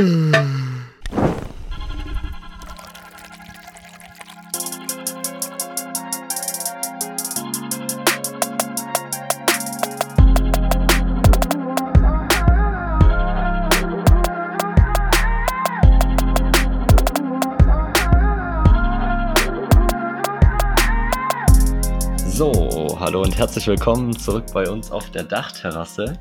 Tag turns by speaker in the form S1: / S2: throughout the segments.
S1: So, hallo und herzlich willkommen zurück bei uns auf der Dachterrasse.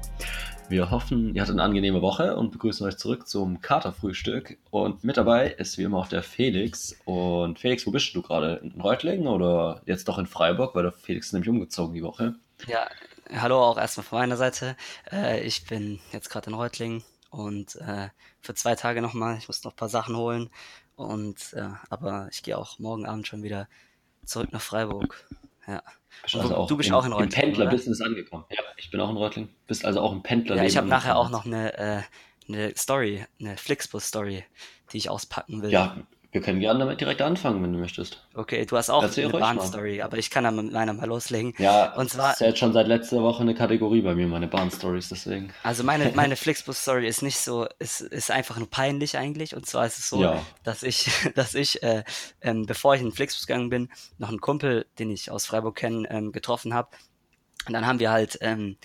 S1: Wir hoffen, ihr hattet eine angenehme Woche und begrüßen euch zurück zum Katerfrühstück. Und mit dabei ist wie immer auch der Felix. Und Felix, wo bist du gerade? In Reutlingen oder jetzt doch in Freiburg? Weil der Felix ist nämlich umgezogen die Woche.
S2: Ja, hallo auch erstmal von meiner Seite. Äh, ich bin jetzt gerade in Reutlingen und äh, für zwei Tage nochmal. Ich muss noch ein paar Sachen holen. Und äh, aber ich gehe auch morgen Abend schon wieder zurück nach Freiburg. Ja.
S1: Also auch
S2: du bist
S1: im,
S2: auch in Reutlingen.
S1: Im Pendler-Business angekommen. Ja, ich bin auch in Reutlingen. Bist also auch im pendler
S2: Ja, ich habe nachher auch noch eine, äh, eine Story, eine Flixbus-Story, die ich auspacken will.
S1: Ja, wir können gerne damit direkt anfangen, wenn du möchtest.
S2: Okay, du hast auch
S1: Erzähl
S2: eine. Bahn-Story, aber ich kann dann mit meiner mal loslegen.
S1: Ja,
S2: Und zwar-
S1: das ist ja jetzt schon seit letzter Woche eine Kategorie bei mir, meine Bahn-Stories, deswegen.
S2: Also meine, meine Flixbus-Story ist nicht so, ist, ist einfach nur peinlich eigentlich. Und zwar ist es so,
S1: Ja.
S2: dass ich, dass ich, äh, ähm, bevor ich in den Flixbus gegangen bin, noch einen Kumpel, den ich aus Freiburg kenne, ähm, getroffen habe. Und dann haben wir halt ähm,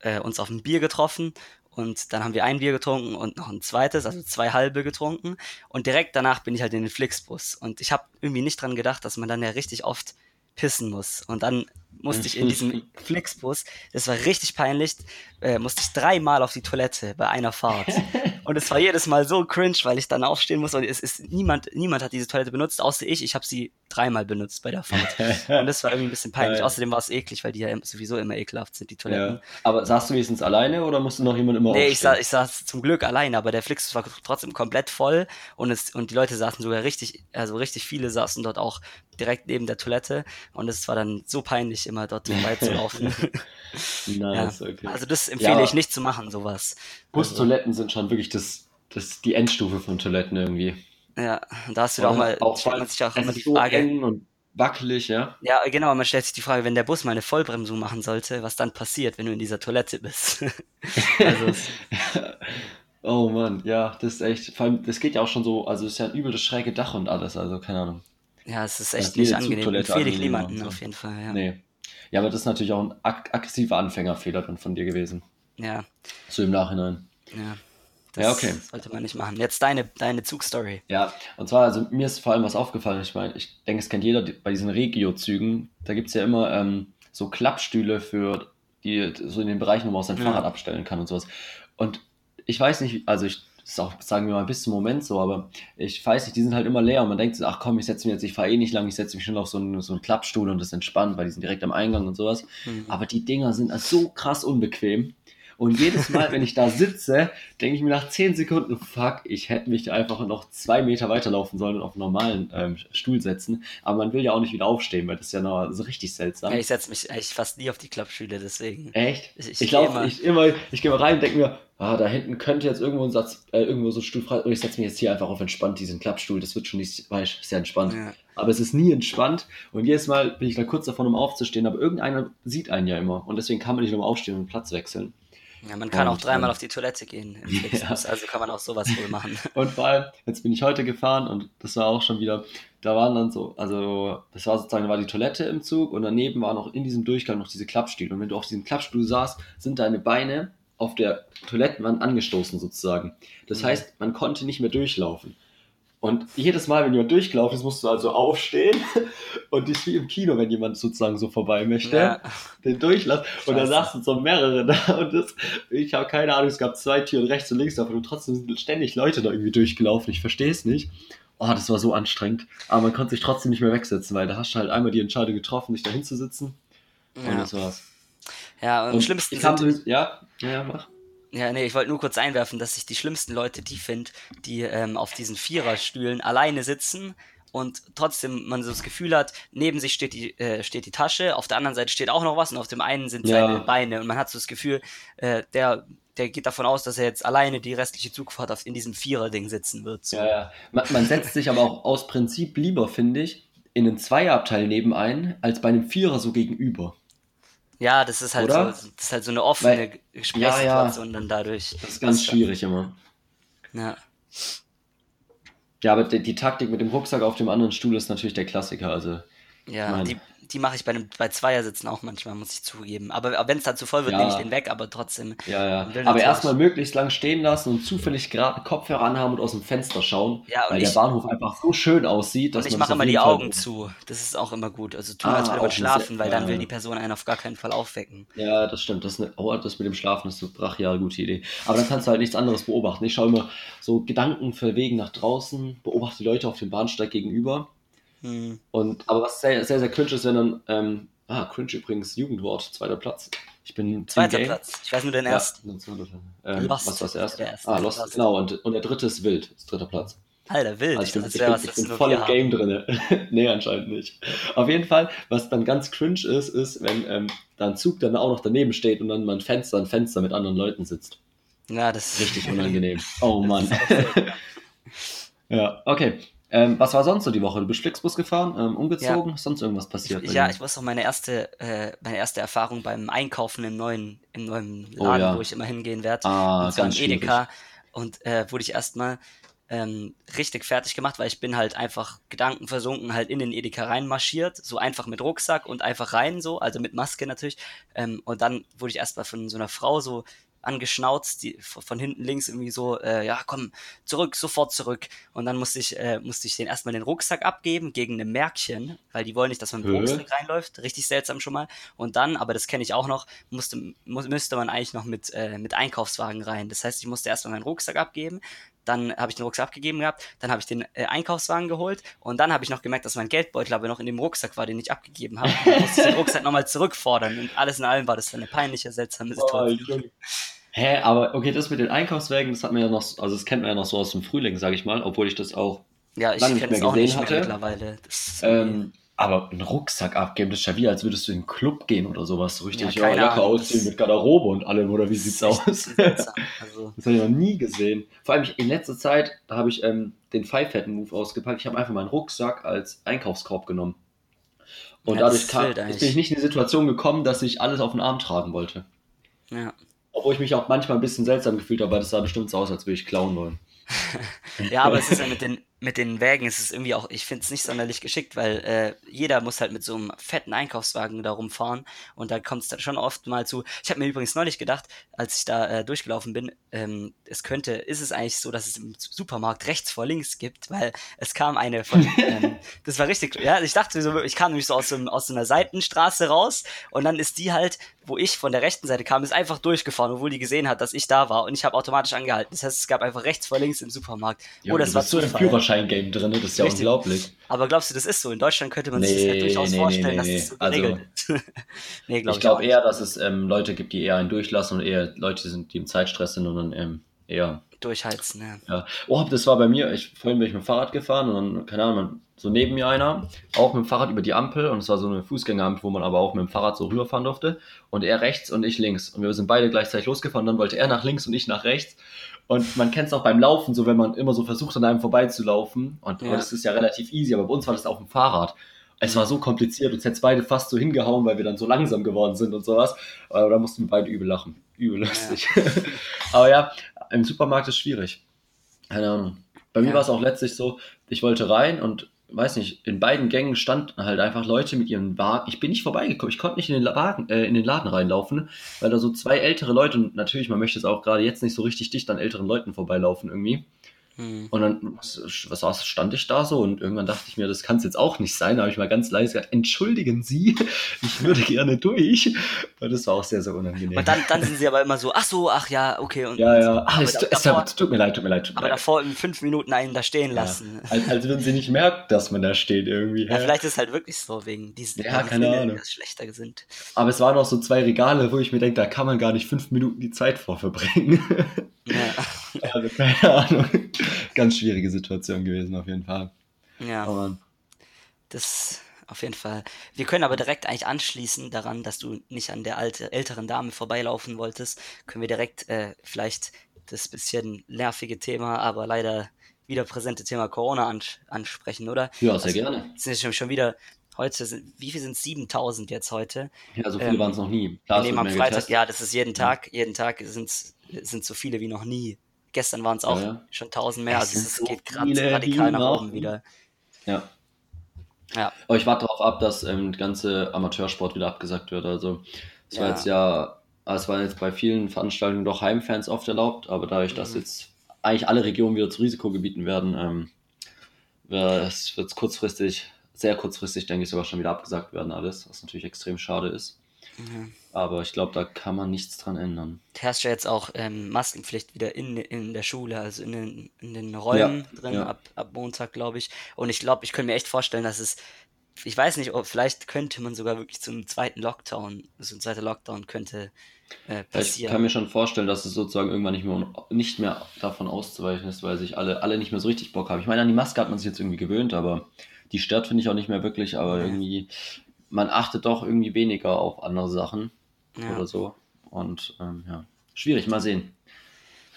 S2: äh, uns auf ein Bier getroffen und dann haben wir ein Bier getrunken und noch ein zweites, also zwei halbe getrunken. Und direkt danach bin ich halt in den Flixbus. Und ich habe irgendwie nicht dran gedacht, dass man dann ja richtig oft pissen muss. Und dann musste ich in diesem Flixbus, das war richtig peinlich, äh, musste ich dreimal auf die Toilette bei einer Fahrt. Und es war jedes Mal so cringe, weil ich dann aufstehen muss und es ist niemand, niemand hat diese Toilette benutzt, außer ich. Ich habe sie dreimal benutzt bei der Fahrt. Und das war irgendwie ein bisschen peinlich. Außerdem war es eklig, weil die ja sowieso immer ekelhaft sind, die Toiletten.
S1: Ja. Aber saßt du wenigstens alleine oder musste noch jemand immer
S2: Nee, ich, sa
S1: aufstehen?
S2: ich saß zum Glück alleine, aber der Flixbus war trotzdem komplett voll und es und die Leute saßen sogar richtig, also richtig viele saßen dort auch direkt neben der Toilette und es war dann so peinlich, immer dort vorbeizulaufen. ja.
S1: Nice, okay.
S2: Also das empfehle
S1: Ja.
S2: ich nicht zu machen, sowas.
S1: Bustoiletten sind schon wirklich das, das, die Endstufe von Toiletten irgendwie.
S2: Ja, da hast du da auch mal, stellt man sich auch immer die Frage.
S1: und wackelig, ja.
S2: Ja, genau, man stellt sich die Frage, wenn der Bus mal eine Vollbremsung machen sollte, was dann passiert, wenn du in dieser Toilette bist. also
S1: Oh Mann, ja, das ist echt, vor allem, das geht ja auch schon so, also es ist ja ein übel das schräge Dach und alles, also keine Ahnung.
S2: ja, es ist
S1: Ja,
S2: echt
S1: jede
S2: nicht angenehm. Empfehle ich niemanden
S1: so.
S2: auf jeden Fall, ja.
S1: Nee. Ja, aber das ist natürlich auch ein ag aggressiver Anfängerfehler dann von dir gewesen.
S2: Ja,
S1: So im Nachhinein.
S2: ja.
S1: Ja, okay.
S2: sollte man nicht machen. Jetzt deine, deine Zugstory.
S1: Ja, und zwar, also mir ist vor allem was aufgefallen. Ich meine, ich denke, es kennt jeder bei diesen Regio-Zügen. Da gibt es ja immer ähm, so Klappstühle für die, so in den Bereichen, wo man auch sein
S2: Ja.
S1: Fahrrad abstellen kann und sowas. Und ich weiß nicht, also ich, das ist auch, sagen wir mal, bis zum Moment so, aber ich weiß nicht, die sind halt immer leer und man denkt so, ach komm, ich setze mich jetzt, ich fahre eh nicht lang, ich setze mich schon auf so einen, so einen Klappstuhl und das ist entspannt, weil die sind direkt am Eingang und sowas.
S2: Mhm.
S1: Aber die Dinger sind so krass unbequem. Und jedes Mal, wenn ich da sitze, denke ich mir nach 10 Sekunden, fuck, ich hätte mich einfach noch zwei Meter weiterlaufen sollen und auf einen normalen ähm, Stuhl setzen. Aber man will ja auch nicht wieder aufstehen, weil das ist ja noch so richtig seltsam.
S2: Ich setze mich eigentlich fast nie auf die Klappstühle, deswegen.
S1: Echt?
S2: Ich-
S1: Ich,
S2: ich
S1: ich immer, ich gehe mal rein und denke mir, ah, da hinten könnte jetzt irgendwo ein Satz, äh, irgendwo so ein Stuhl frei, oder ich setze mich jetzt hier einfach auf entspannt diesen Klappstuhl, das wird schon nicht, weiß, sehr entspannt.
S2: Ja.
S1: Aber es ist nie entspannt und jedes Mal bin ich da kurz davon, um aufzustehen, aber irgendeiner sieht einen ja immer und deswegen kann man nicht nochmal aufstehen und Platz wechseln.
S2: Ja, man kann
S1: Und,
S2: auch dreimal
S1: ähm,
S2: auf die Toilette gehen Flixbus, also kann man auch sowas wohl machen.
S1: Und vor allem, jetzt bin ich heute gefahren und das war auch schon wieder, da waren dann so, also das war sozusagen, da war die Toilette im Zug und daneben war noch in diesem Durchgang noch diese Klappstühle. Und wenn du auf diesem Klappstuhl saßt, sind deine Beine auf der Toilettenwand angestoßen sozusagen. Das
S2: Mhm.
S1: heißt, man konnte nicht mehr durchlaufen. Und jedes Mal, wenn jemand durchgelaufen ist, musst du also aufstehen und dich wie im Kino, wenn jemand sozusagen so vorbei möchte,
S2: Ja.
S1: den durchlassen. Und da saßen so mehrere da und das, ich habe keine Ahnung, es gab zwei Türen rechts und links davon und trotzdem sind ständig Leute da irgendwie durchgelaufen. Ich verstehe es nicht. Oh, das war so anstrengend. Aber man konnte sich trotzdem nicht mehr wegsetzen, weil da hast du halt einmal die Entscheidung getroffen, dich da hinzusitzen. Und
S2: Ja,
S1: das war's.
S2: ja und am
S1: Und
S2: schlimmsten
S1: ich kam
S2: sind,
S1: ja, ja, ja, mach.
S2: Ja, nee, ich wollte nur kurz einwerfen, dass ich die schlimmsten Leute die finde, die ähm, auf diesen Viererstühlen alleine sitzen und trotzdem man so das Gefühl hat, neben sich steht die, äh, steht die Tasche, auf der anderen Seite steht auch noch was und auf dem einen sind
S1: Ja.
S2: seine Beine und man hat so das Gefühl, äh, der, der geht davon aus, dass er jetzt alleine die restliche Zugfahrt auf, in diesem Vierer-Ding sitzen wird. So.
S1: Ja, ja. Man, man setzt sich aber auch aus Prinzip lieber, finde ich, in einen Zweierabteil nebenein, als bei einem Vierer so gegenüber.
S2: Ja, das ist halt
S1: Oder?
S2: so, das ist halt so eine offene
S1: Weil-
S2: Gesprächssituation dann dadurch.
S1: Das ist ganz schwierig immer.
S2: Ja.
S1: Ja, aber die, die Taktik mit dem Rucksack auf dem anderen Stuhl ist natürlich der Klassiker. Also,
S2: Ja,
S1: Nein.
S2: die, die mache ich bei, einem, bei Zweiersitzen auch manchmal, muss ich zugeben. Aber wenn es dann zu voll wird,
S1: Ja.
S2: nehme ich den weg, aber trotzdem.
S1: ja, ja. Aber erstmal möglichst lang stehen lassen und zufällig gerade Kopfhörer anhaben und aus dem Fenster schauen,
S2: Ja,
S1: weil
S2: ich-
S1: der Bahnhof einfach so schön aussieht, dass
S2: Und ich mache immer die Augen zu. Das ist auch immer gut. Also tun,
S1: Ah,
S2: als würde man schlafen, weil dann will die Person einen auf gar keinen Fall aufwecken.
S1: Ja, das stimmt. Das, ist eine, oh, das mit dem Schlafen ist so brachial gute Idee. Aber dann kannst du halt nichts anderes beobachten. Ich schaue immer so Gedanken verwegen nach draußen, beobachte die Leute auf dem Bahnsteig gegenüber.
S2: Hm.
S1: Und, aber was sehr, sehr, sehr cringe ist, wenn dann, ähm, ah, cringe übrigens, Jugendwort, zweiter Platz. Ich bin
S2: Zweiter
S1: Gay.
S2: Platz. Ich weiß nur den
S1: Ja,
S2: ersten.
S1: zweite. ähm,
S2: Lost
S1: was war das erste?
S2: der erste.
S1: Ah, Lost,
S2: Lost.
S1: genau. Und, und der dritte ist Wild, ist dritter Platz.
S2: Alter, wild.
S1: Also ich bin,
S2: das
S1: ich bin, ich bin voll im
S2: haben.
S1: Game drin. nee, anscheinend nicht. Auf jeden Fall, was dann ganz cringe ist, ist, wenn ähm, da ein Zug dann auch noch daneben steht und dann mal ein Fenster an Fenster mit anderen Leuten sitzt.
S2: Ja, das
S1: Richtig unangenehm. Oh Mann.
S2: Ist
S1: ja, okay. Ähm, was war sonst so die Woche? Du bist Flixbus gefahren, ähm, umgezogen, ist sonst irgendwas passiert?
S2: Ich, ja, ich muss auch meine erste, äh, meine erste Erfahrung beim Einkaufen im neuen, im neuen
S1: Oh,
S2: Laden,
S1: ja.
S2: wo ich immer hingehen werde.
S1: ah,
S2: und
S1: ganz schwierig.
S2: Edeka. Und äh, wurde ich erstmal ähm, richtig fertig gemacht, weil ich bin halt einfach gedankenversunken halt in den Edeka reinmarschiert, so einfach mit Rucksack und einfach rein so, also mit Maske natürlich. Ähm, und dann wurde ich erstmal von so einer Frau so angeschnauzt, die von hinten links irgendwie so, äh, ja komm, zurück, sofort zurück. Und dann musste ich, äh, musste ich den erstmal den Rucksack abgeben gegen ein Märkchen, weil die wollen nicht, dass man mit dem? Rucksack reinläuft. Richtig seltsam schon mal. Und dann, aber das kenne ich auch noch, musste, muss, müsste man eigentlich noch mit, äh, mit Einkaufswagen rein. Das heißt, ich musste erstmal meinen Rucksack abgeben, dann habe ich den Rucksack abgegeben gehabt, dann habe ich den äh, Einkaufswagen geholt und dann habe ich noch gemerkt, dass mein Geldbeutel aber noch in dem Rucksack war, den ich abgegeben habe. Dann musste ich den Rucksack nochmal zurückfordern und alles in allem war das dann eine peinliche, seltsame
S1: Oh,
S2: Situation.
S1: Junge. Hä, aber okay, das mit den Einkaufswägen, das hat man ja noch, also das kennt man ja noch so aus dem Frühling, sag ich mal, obwohl ich das auch
S2: Ja, ich
S1: lange nicht mehr
S2: auch nicht
S1: gesehen
S2: mehr
S1: hatte.
S2: mittlerweile.
S1: Ähm, aber einen Rucksack abgeben, das ist ja wie, als würdest du in einen Club gehen oder sowas. So richtig
S2: Ja,
S1: ja,
S2: Ahnung,
S1: ausziehen mit Garderobe und allem, oder wie sieht's aus?
S2: Also,
S1: Das habe ich noch nie gesehen. Vor allem in letzter Zeit, da habe ich ähm, den Five-Head-Move ausgepackt. Ich habe einfach meinen Rucksack als Einkaufskorb genommen. Und
S2: Ja,
S1: dadurch kam, bin ich nicht in die Situation gekommen, dass ich alles auf den Arm tragen wollte.
S2: ja.
S1: Obwohl ich mich auch manchmal ein bisschen seltsam gefühlt habe, weil das sah bestimmt so aus, als würde ich klauen wollen.
S2: Ja, aber es ist ja mit den, mit den Wägen, es ist irgendwie auch, ich finde es nicht sonderlich geschickt, weil äh, jeder muss halt mit so einem fetten Einkaufswagen da rumfahren und da kommt es dann schon oft mal zu. Ich habe mir übrigens neulich gedacht, als ich da äh, durchgelaufen bin, ähm, es könnte, ist es eigentlich so, dass es im Supermarkt rechts vor links gibt, weil es kam eine von, ähm, das war richtig, ja, ich dachte so, ich kam nämlich so aus, so, aus so einer Seitenstraße raus und dann ist die halt, wo ich von der rechten Seite kam, ist einfach durchgefahren, obwohl die gesehen hat, dass ich da war und ich habe automatisch angehalten. Das heißt, es gab einfach rechts vor links im Supermarkt.
S1: Ja,
S2: oh, das war
S1: so im. Führerschein-Game drin, das ist ja
S2: Richtig.
S1: unglaublich.
S2: Aber glaubst du, das ist so? In Deutschland könnte man sich das
S1: Nee,
S2: ja durchaus
S1: nee,
S2: vorstellen,
S1: nee,
S2: dass
S1: nee,
S2: das so
S1: also-
S2: geregelt ist. nee, glaube
S1: ich
S2: ich,
S1: glaube eher, dass es ähm, Leute gibt, die eher einen durchlassen und eher Leute sind, die im Zeitstress sind und dann ähm,
S2: nicht. Durchheizen, ja.
S1: Ja. Oh, das war bei mir, ich, vorhin bin ich mit dem Fahrrad gefahren und dann, keine Ahnung, so neben mir einer, auch mit dem Fahrrad über die Ampel und es war so eine Fußgängerampel, wo man aber auch mit dem Fahrrad so rüberfahren durfte und er rechts und ich links und wir sind beide gleichzeitig losgefahren, dann wollte er nach links und ich nach rechts und man kennt es auch beim Laufen, so wenn man immer so versucht, an einem vorbeizulaufen und
S2: Ja.
S1: das ist ja relativ easy, aber bei uns war das auf dem Fahrrad. Es war so kompliziert, uns hätte beide fast so hingehauen, weil wir dann so langsam geworden sind und sowas. Aber da mussten wir beide übel lachen. Übel lustig. aber ja, im Supermarkt ist schwierig. Keine Ahnung. Bei mir
S2: Ja.
S1: war es auch letztlich so, ich wollte rein und weiß nicht, in beiden Gängen standen halt einfach Leute mit ihren Wagen. Ich bin nicht vorbeigekommen, ich konnte nicht in den, Wagen, äh, in den Laden reinlaufen, weil da so zwei ältere Leute, und natürlich, man möchte jetzt auch gerade jetzt nicht so richtig dicht an älteren Leuten vorbeilaufen irgendwie.
S2: Hm.
S1: Und dann was, was war's, stand ich da so und irgendwann dachte ich mir, das kann es jetzt auch nicht sein. Da habe ich mal ganz leise gesagt, entschuldigen Sie, ich würde gerne durch. Und das war auch sehr, sehr unangenehm.
S2: Und dann, dann sind sie aber immer so, ach so, ach ja, okay. Und,
S1: ja, ja,
S2: aber,
S1: es,
S2: da-
S1: es,
S2: davor,
S1: tut mir leid, tut mir leid. Tut mir
S2: aber
S1: leid.
S2: davor in fünf Minuten einen da stehen
S1: Ja.
S2: lassen.
S1: Als, als würden sie nicht merken, dass man da steht irgendwie.
S2: Ja, vielleicht ist es halt wirklich so, wegen diesen
S1: Ja, keine
S2: Fehler,
S1: Ahnung.
S2: die das schlechter sind.
S1: Aber es waren auch so zwei Regale, wo ich mir denke, da kann man gar nicht fünf Minuten die Zeit vor verbringen.
S2: Ja.
S1: also keine Ahnung. Ganz schwierige Situation gewesen auf jeden Fall.
S2: ja.
S1: Aber
S2: Das auf jeden Fall. Wir können aber direkt eigentlich anschließen daran, dass du nicht an der alte, älteren Dame vorbeilaufen wolltest. Können wir direkt äh, vielleicht das bisschen nervige Thema, aber leider wieder präsente Thema Corona ans ansprechen, oder?
S1: ja, sehr
S2: Also,
S1: gerne.
S2: Es sind schon, schon wieder, heute sind, wie viel sind es? 7000 jetzt heute?
S1: Ja, so viele
S2: ähm,
S1: waren es noch nie.
S2: Wir
S1: Klar, es
S2: nehmen am Freitag,
S1: getestet.
S2: ja, das ist jeden Tag, jeden Tag sind es so viele wie noch nie gestern waren es auch
S1: Ja,
S2: schon 1000 mehr.
S1: Es
S2: Also es
S1: so
S2: geht gerade radikal nach oben wieder.
S1: Ja.
S2: Ja,
S1: Aber ich warte darauf ab, dass ähm, der ganze Amateursport wieder abgesagt wird. Also es war
S2: Ja.
S1: jetzt ja, es waren jetzt bei vielen Veranstaltungen doch Heimfans oft erlaubt, aber dadurch, dass
S2: Mhm.
S1: jetzt eigentlich alle Regionen wieder zu Risikogebieten werden, ähm, wird es kurzfristig, sehr kurzfristig, denke ich, sogar schon wieder abgesagt werden alles, was natürlich extrem schade ist.
S2: Mhm.
S1: Aber ich glaube, da kann man nichts dran ändern.
S2: herrscht ja jetzt auch ähm, Maskenpflicht wieder in, in der Schule, also in den, in den Räumen drin,
S1: ja.
S2: ab, ab Montag, glaube ich. Und ich glaube, ich könnte mir echt vorstellen, dass es, ich weiß nicht, ob, vielleicht könnte man sogar wirklich zum zweiten Lockdown, so ein zweiter Lockdown könnte äh,
S1: Ja, Ich
S2: passieren.
S1: kann mir schon vorstellen, dass es sozusagen irgendwann nicht mehr, nicht mehr davon auszuweichen ist, weil sich alle, alle nicht mehr so richtig Bock haben. Ich meine, an die Maske hat man sich jetzt irgendwie gewöhnt, aber die stört, finde ich auch nicht mehr wirklich, aber
S2: Nee.
S1: irgendwie, man achtet doch irgendwie weniger auf andere Sachen
S2: ja.
S1: oder so. Und ähm, ja, schwierig, mal sehen.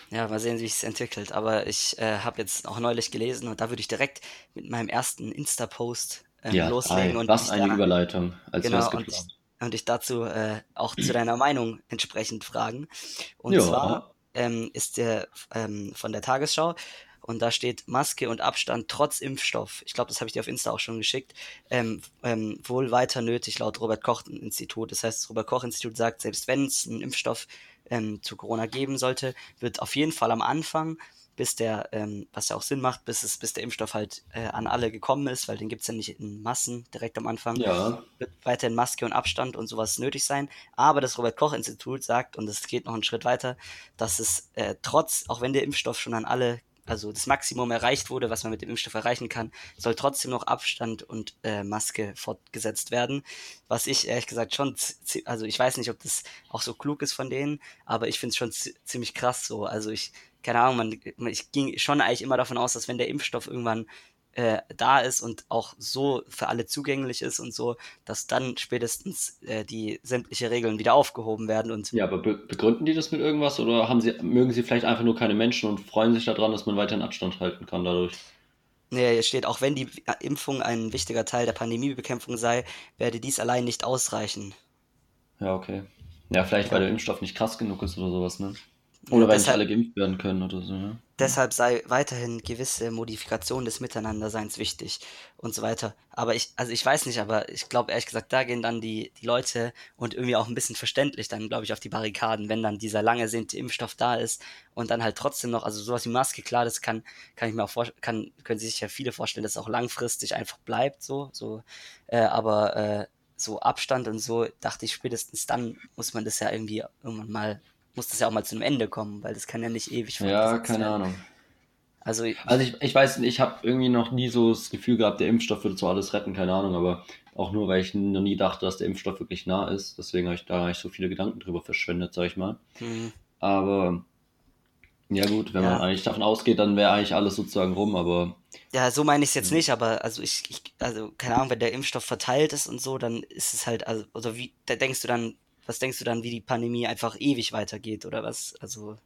S2: Ja, mal sehen, wie es entwickelt. Aber ich äh, habe jetzt auch neulich gelesen und da würde ich direkt mit meinem ersten Insta-Post ähm,
S1: Ja,
S2: loslegen
S1: ei,
S2: und
S1: was eine
S2: da-
S1: Überleitung, als
S2: Genau,
S1: es
S2: und ich, und ich dazu äh, auch zu deiner Meinung entsprechend fragen. Und
S1: Ja.
S2: zwar ähm, ist der ähm, von der Tagesschau und da steht Maske und Abstand trotz Impfstoff. Ich glaube, das habe ich dir auf Insta auch schon geschickt. Ähm, ähm, wohl weiter nötig laut Robert Koch Institut. Das heißt, das Robert Koch Institut sagt, selbst wenn es einen Impfstoff ähm, zu Corona geben sollte, wird auf jeden Fall am Anfang bis der, ähm, was ja auch Sinn macht, bis es, bis der Impfstoff halt äh, an alle gekommen ist, weil den gibt's ja nicht in Massen direkt am Anfang
S1: Ja,
S2: wird weiterhin Maske und Abstand und sowas nötig sein. Aber das Robert-Koch-Institut sagt, und es geht noch einen Schritt weiter, dass es äh, trotz, auch wenn der Impfstoff schon an alle, also das Maximum erreicht wurde, was man mit dem Impfstoff erreichen kann, soll trotzdem noch Abstand und äh, Maske fortgesetzt werden. Was ich ehrlich gesagt schon, also ich weiß nicht, ob das auch so klug ist von denen, aber ich finde es schon zi- ziemlich krass so. Also ich, keine Ahnung, man- ich ging schon eigentlich immer davon aus, dass wenn der Impfstoff irgendwann äh, da ist und auch so für alle zugänglich ist und so, dass dann spätestens äh, die sämtliche Regeln wieder aufgehoben werden und
S1: ja, aber be begründen die das mit irgendwas oder haben sie, mögen sie vielleicht einfach nur keine Menschen und freuen sich daran, dass man weiterhin Abstand halten kann dadurch?
S2: nee, hier steht, auch wenn die Impfung ein wichtiger Teil der Pandemiebekämpfung sei, werde dies allein nicht ausreichen.
S1: Ja, okay. Ja, vielleicht weil der Impfstoff nicht krass genug ist oder sowas, ne? Oder weil nicht
S2: deshalb-
S1: alle geimpft werden können oder so, ja.
S2: Deshalb sei weiterhin gewisse Modifikation des Miteinanderseins wichtig und so weiter. Aber ich, also ich weiß nicht, aber ich glaube ehrlich gesagt, da gehen dann die, die Leute und irgendwie auch ein bisschen verständlich dann, glaube ich, auf die Barrikaden, wenn dann dieser lange ersehnte Impfstoff da ist und dann halt trotzdem noch, also sowas wie Maske, klar, das kann, kann ich mir auch vorstellen, kann, können sich ja viele vorstellen, dass es auch langfristig einfach bleibt, so, so, äh, aber äh, so Abstand und so, dachte ich, spätestens dann muss man das ja irgendwie irgendwann mal, muss das ja auch mal zu einem Ende kommen, weil das kann ja nicht ewig
S1: Ja, keine
S2: werden.
S1: Ahnung.
S2: Also,
S1: Also ich, ich weiß nicht, ich habe irgendwie noch nie so das Gefühl gehabt, der Impfstoff würde zwar alles retten, keine Ahnung, aber auch nur, weil ich noch nie dachte, dass der Impfstoff wirklich nah ist. Deswegen habe ich da nicht so viele Gedanken drüber verschwendet, sag ich mal.
S2: hm,
S1: Aber ja gut, wenn
S2: Ja.
S1: man eigentlich davon ausgeht, dann wäre eigentlich alles sozusagen rum, aber
S2: ja, so meine ich es jetzt
S1: Mhm.
S2: nicht, aber also ich, ich, also keine Ahnung, wenn der Impfstoff verteilt ist und so, dann ist es halt, also, also wie, da denkst du dann, was denkst du dann, wie die Pandemie einfach ewig weitergeht oder was? Also,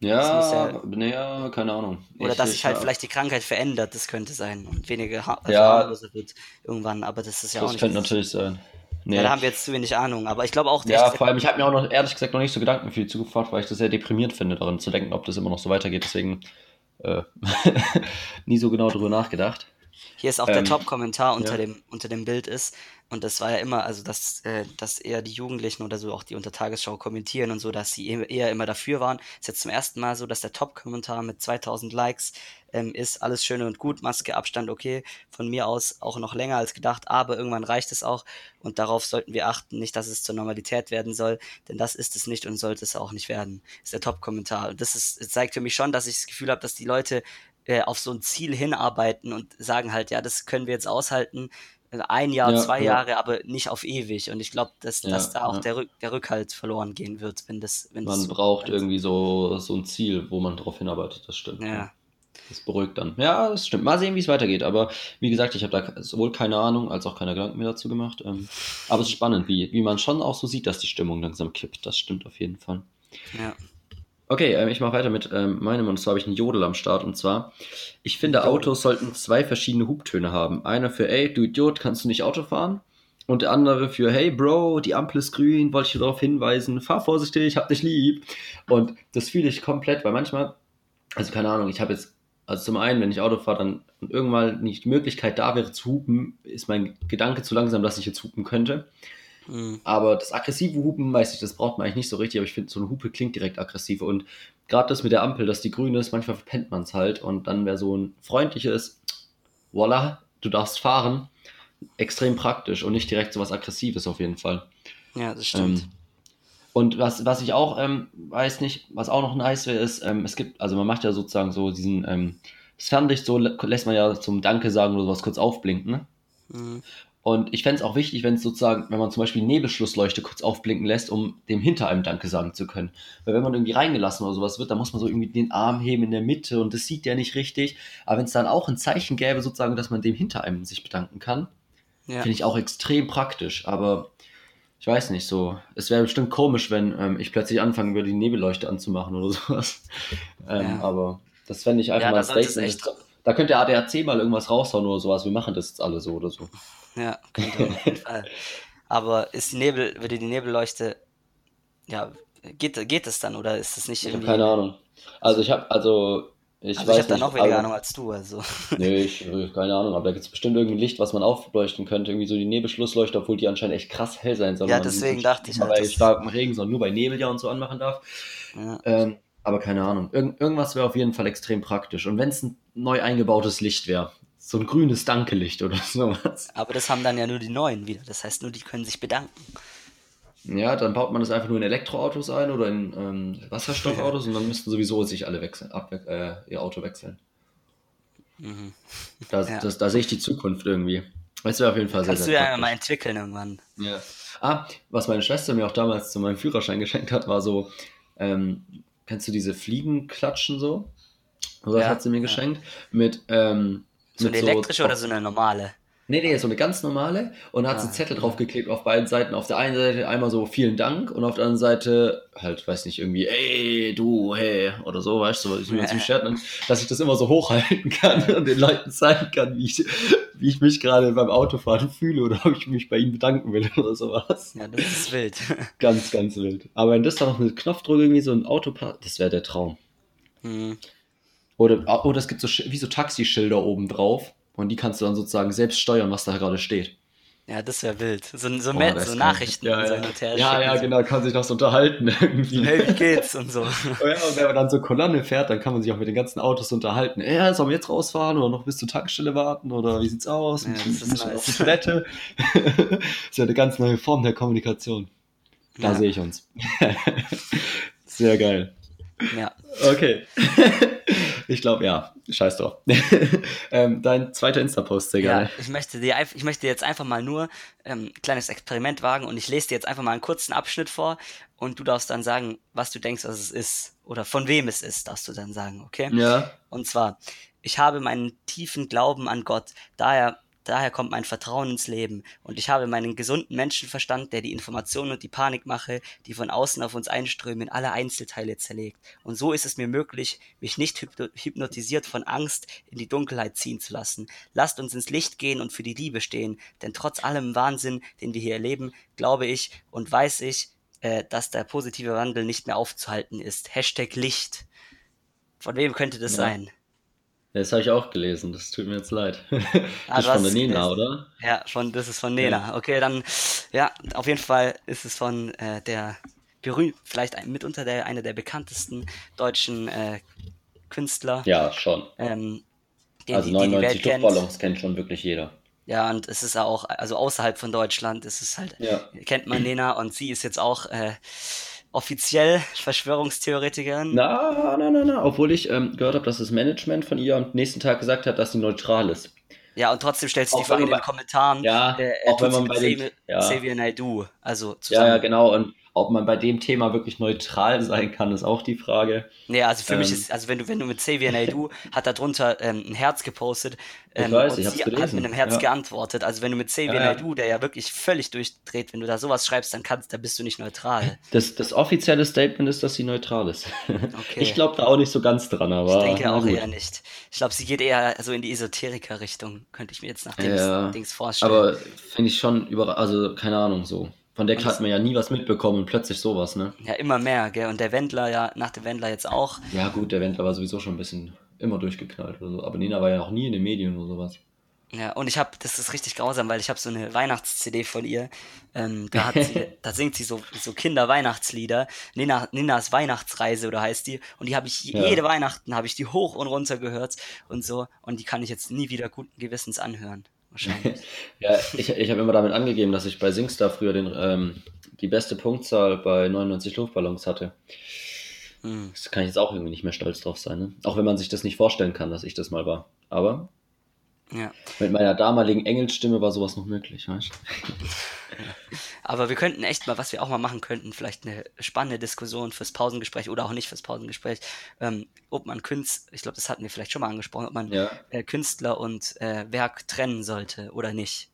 S1: ja,
S2: ja-
S1: naja, keine Ahnung.
S2: oder
S1: Ich-
S2: dass
S1: ich
S2: sich halt
S1: hab-
S2: vielleicht die Krankheit verändert, das könnte sein und weniger ha also
S1: Ja.
S2: wird irgendwann, aber das ist ja auch
S1: Das
S2: nicht.
S1: könnte natürlich sein. Nee.
S2: Ja, da haben wir jetzt zu wenig Ahnung, aber ich glaube auch,
S1: Ja, vor allem, ich habe mir auch noch ehrlich gesagt noch nicht so Gedanken für die Zukunft gemacht, weil ich das sehr deprimierend finde, daran zu denken, ob das immer noch so weitergeht. Deswegen äh, nie so genau drüber nachgedacht.
S2: Hier ist auch der
S1: Ähm,
S2: Top-Kommentar unter
S1: ja.
S2: dem, unter dem Bild ist. Und das war ja immer, also dass, äh, dass eher die Jugendlichen oder so auch die unter Tagesschau kommentieren und so, dass sie eher- eher immer dafür waren. Ist jetzt zum ersten Mal so, dass der Top-Kommentar mit 2000 Likes ähm, ist. Alles schön und gut, Maske, Abstand, okay. Von mir aus auch noch länger als gedacht, aber irgendwann reicht es auch. Und darauf sollten wir achten, nicht, dass es zur Normalität werden soll, denn das ist es nicht und sollte es auch nicht werden. Ist der Top-Kommentar. Und das ist, das zeigt für mich schon, dass ich das Gefühl habe, dass die Leute äh, auf so ein Ziel hinarbeiten und sagen halt, ja, das können wir jetzt aushalten, äh, ein Jahr,
S1: Ja,
S2: zwei
S1: ja.
S2: Jahre, aber nicht auf ewig. Und ich glaube, dass,
S1: Ja,
S2: dass da auch der, Rück, der Rückhalt verloren gehen wird, wenn das, wenn das
S1: Man
S2: so
S1: braucht
S2: bleibt.
S1: irgendwie so, so ein Ziel, wo man drauf hinarbeitet, das stimmt.
S2: Ja,
S1: Das beruhigt dann. Ja, das stimmt. Mal sehen, wie es weitergeht. Aber wie gesagt, ich habe da sowohl keine Ahnung als auch keine Gedanken mehr dazu gemacht. Ähm, aber es ist spannend, wie, wie man schon auch so sieht, dass die Stimmung langsam kippt. Das stimmt auf jeden Fall.
S2: ja.
S1: Okay, ähm, ich mache weiter mit ähm, meinem und zwar habe ich einen Jodel am Start und zwar, ich finde
S2: Jodel.
S1: Autos sollten zwei verschiedene Hubtöne haben. Einer für, ey, du Idiot, kannst du nicht Auto fahren? Und der andere für, hey Bro, die Ampel ist grün, wollte ich dir darauf hinweisen, fahr vorsichtig, hab dich lieb. Und das fühle ich komplett, weil manchmal also keine Ahnung, ich habe jetzt, also zum einen, wenn ich Auto fahre, dann und irgendwann nicht die Möglichkeit da wäre zu hupen, ist mein Gedanke zu langsam, dass ich jetzt hupen könnte. Mhm. Aber das aggressive Hupen, weiß ich, das braucht man eigentlich nicht so richtig, aber ich finde, so eine Hupe klingt direkt aggressiv. Und gerade das mit der Ampel, dass die grün ist, manchmal verpennt man es halt. Und dann wäre so ein freundliches, voila, du darfst fahren, extrem praktisch und nicht direkt so was Aggressives auf jeden Fall.
S2: Ja, das stimmt.
S1: Ähm, und was, was ich auch ähm, weiß nicht, was auch noch nice wäre, ist, ähm, es gibt, also man macht ja sozusagen so diesen, ähm, das Fernlicht so lässt man ja zum Danke sagen oder sowas kurz aufblinken, ne? Mhm. Und ich fände es auch wichtig, wenn es sozusagen, wenn man zum Beispiel Nebelschlussleuchte kurz aufblinken lässt, um dem hinter einem Danke sagen zu können. Weil wenn man irgendwie reingelassen oder sowas wird, dann muss man so irgendwie den Arm heben in der Mitte und das sieht ja nicht richtig. Aber wenn es dann auch ein Zeichen gäbe, sozusagen, dass man dem hinter einem sich bedanken kann, ja. finde ich auch extrem praktisch. Aber ich weiß nicht, so, es wäre bestimmt komisch, wenn ähm, ich plötzlich anfangen würde, die Nebelleuchte anzumachen oder sowas. Ähm, ja. Aber das fände ich einfach ja, mal ein Statement. Da könnte der ADAC mal irgendwas raushauen oder sowas. Wir machen das jetzt alle so oder so.
S2: Ja, könnte auf jeden Fall. Aber ist die Nebel, würde die Nebelleuchte, ja, geht, geht es dann oder ist das nicht
S1: irgendwie. Ich keine Ahnung. Also ich habe, also
S2: ich also weiß ich habe da noch weniger Ahnung als du, also.
S1: Nee, ich keine Ahnung, aber da gibt es bestimmt irgendein Licht, was man aufleuchten könnte, irgendwie so die Nebelschlussleuchte, obwohl die anscheinend echt krass hell sein sollen.
S2: Ja, deswegen dachte ich
S1: halt. Bei starkem Regen, sondern nur bei Nebel ja und so anmachen darf. Ja. Ähm, aber keine Ahnung. Irg irgendwas wäre auf jeden Fall extrem praktisch. Und wenn es ein neu eingebautes Licht wäre, so ein grünes Dankelicht oder sowas.
S2: Aber das haben dann ja nur die neuen wieder. Das heißt, nur die können sich bedanken.
S1: Ja, dann baut man das einfach nur in Elektroautos ein oder in ähm, Wasserstoffautos und dann müssten sowieso sich alle wechseln, ab, äh, ihr Auto wechseln. Mhm. Da, ja. da sehe ich die Zukunft irgendwie. Das wäre auf jeden Fall
S2: Kannst sehr, sehr Kannst du ja mal entwickeln irgendwann.
S1: Ja. Ah, was meine Schwester mir auch damals zu meinem Führerschein geschenkt hat, war so, ähm, kennst du diese Fliegenklatschen so? So ja, hat sie mir geschenkt. Mit, ähm,
S2: so eine elektrische so, oder so eine normale?
S1: Nee, nee, so eine ganz normale und hat ah, sie Zettel draufgeklebt auf beiden Seiten. Auf der einen Seite einmal so vielen Dank und auf der anderen Seite halt, weiß nicht, irgendwie, ey, du, hey, oder so, weißt du, wie man es Shirt dass ich das immer so hochhalten kann und den Leuten zeigen kann, wie ich, wie ich mich gerade beim Autofahren fühle oder ob ich mich bei ihnen bedanken will oder sowas.
S2: Ja, das ist wild.
S1: ganz, ganz wild. Aber wenn das dann noch mit Knopfdruck irgendwie so ein Auto, das wäre der Traum. Hm. Oder, oder es gibt so wie so Taxischilder oben drauf und die kannst du dann sozusagen selbst steuern, was da gerade steht.
S2: Ja, das wäre wild. So, so, oh, Met, so Nachrichten
S1: ja, ja. ja, ja, genau, kann sich noch so unterhalten irgendwie.
S2: Hey, wie geht's und so.
S1: Oh ja, und wenn man dann so Kolonne fährt, dann kann man sich auch mit den ganzen Autos unterhalten. Ja, sollen wir jetzt rausfahren oder noch bis zur Tankstelle warten oder wie sieht's aus? Ja, das ist nice. auf die Toilette. das ist ja eine ganz neue Form der Kommunikation. Da ja. sehe ich uns. Sehr geil.
S2: Ja.
S1: Okay. Ich glaube, ja. Scheiß drauf. ähm, dein zweiter Insta-Post, sehr
S2: gerne. Ja, ich möchte, dir, ich möchte jetzt einfach mal nur ein ähm, kleines Experiment wagen und ich lese dir jetzt einfach mal einen kurzen Abschnitt vor und du darfst dann sagen, was du denkst, was es ist. Oder von wem es ist, darfst du dann sagen, okay?
S1: Ja.
S2: Und zwar, ich habe meinen tiefen Glauben an Gott, daher Daher kommt mein Vertrauen ins Leben und ich habe meinen gesunden Menschenverstand, der die Informationen und die Panikmache, die von außen auf uns einströmen, in alle Einzelteile zerlegt. Und so ist es mir möglich, mich nicht hypnotisiert von Angst in die Dunkelheit ziehen zu lassen. Lasst uns ins Licht gehen und für die Liebe stehen, denn trotz allem Wahnsinn, den wir hier erleben, glaube ich und weiß ich, äh, dass der positive Wandel nicht mehr aufzuhalten ist. Hashtag Licht. Von wem könnte das ja. sein?
S1: Das habe ich auch gelesen, das tut mir jetzt leid. Ah, das ist von der Nena, oder?
S2: Ja, von, das ist von Nena. Ja. Okay, dann, ja, auf jeden Fall ist es von äh, der berühmt, vielleicht ein, mitunter der, einer der bekanntesten deutschen äh, Künstler.
S1: Ja, schon. Ähm, den, also 99 Luftballons kennt schon wirklich jeder.
S2: Ja, und es ist auch, also außerhalb von Deutschland ist es halt, ja. kennt man Nena und sie ist jetzt auch äh, offiziell Verschwörungstheoretikerin?
S1: Na, na, na, na. Obwohl ich ähm, gehört habe, dass das Management von ihr am nächsten Tag gesagt hat, dass sie neutral ist.
S2: Ja, und trotzdem stellt sie die Frage in den Kommentaren.
S1: Ja, äh, auch wenn man bei dem,
S2: ja. Xavier Naidoo, also
S1: zusammen. Ja, ja, genau. Und ob man bei dem Thema wirklich neutral sein kann, ist auch die Frage.
S2: Nee, also für ähm, mich ist, also wenn du, wenn du mit Xavier Naidoo hat da drunter ähm, ein Herz gepostet
S1: ähm, ich weiß,
S2: und
S1: ich
S2: sie gelesen. hat mit einem Herz ja. geantwortet. Also wenn du mit Xavier ja, ja. Naidoo, der ja wirklich völlig durchdreht, wenn du da sowas schreibst, dann kannst, da bist du nicht neutral.
S1: Das, das offizielle Statement ist, dass sie neutral ist. Okay. Ich glaube da auch nicht so ganz dran, aber.
S2: Ich denke auch eher nicht. Ich glaube, sie geht eher so in die Esoteriker-Richtung, könnte ich mir jetzt nach dem
S1: ja,
S2: Dings vorstellen.
S1: Aber finde ich schon über, also keine Ahnung so Von der hat man ja nie was mitbekommen und plötzlich sowas, ne?
S2: Ja, immer mehr, gell? Und der Wendler ja, nach dem Wendler jetzt auch.
S1: Ja, gut, der Wendler war sowieso schon ein bisschen immer durchgeknallt oder so. Aber Nina war ja noch nie in den Medien oder sowas.
S2: Ja, und ich habe, das ist richtig grausam, weil ich habe so eine Weihnachts-CD von ihr. Ähm, da, hat sie, da singt sie so, so Kinder-Weihnachtslieder. Nina, Ninas Weihnachtsreise oder heißt die. Und die habe ich
S1: Ja.
S2: jede Weihnachten habe ich die hoch und runter gehört und so. Und die kann ich jetzt nie wieder guten Gewissens anhören. Wahrscheinlich.
S1: Ja, ich, ich habe immer damit angegeben, dass ich bei Singstar früher den, ähm, die beste Punktzahl bei 99 Luftballons hatte.
S2: Hm.
S1: Das kann ich jetzt auch irgendwie nicht mehr stolz drauf sein, ne? Auch wenn man sich das nicht vorstellen kann, dass ich das mal war. Aber
S2: Ja.
S1: mit meiner damaligen Engelsstimme war sowas noch möglich, weißt du?
S2: Aber wir könnten echt mal, was wir auch mal machen könnten, vielleicht eine spannende Diskussion fürs Pausengespräch oder auch nicht fürs Pausengespräch, ähm, ob man Künstler, ich glaube, das hatten wir vielleicht schon mal angesprochen, ob man
S1: Ja.
S2: äh, Künstler und äh, Werk trennen sollte oder nicht.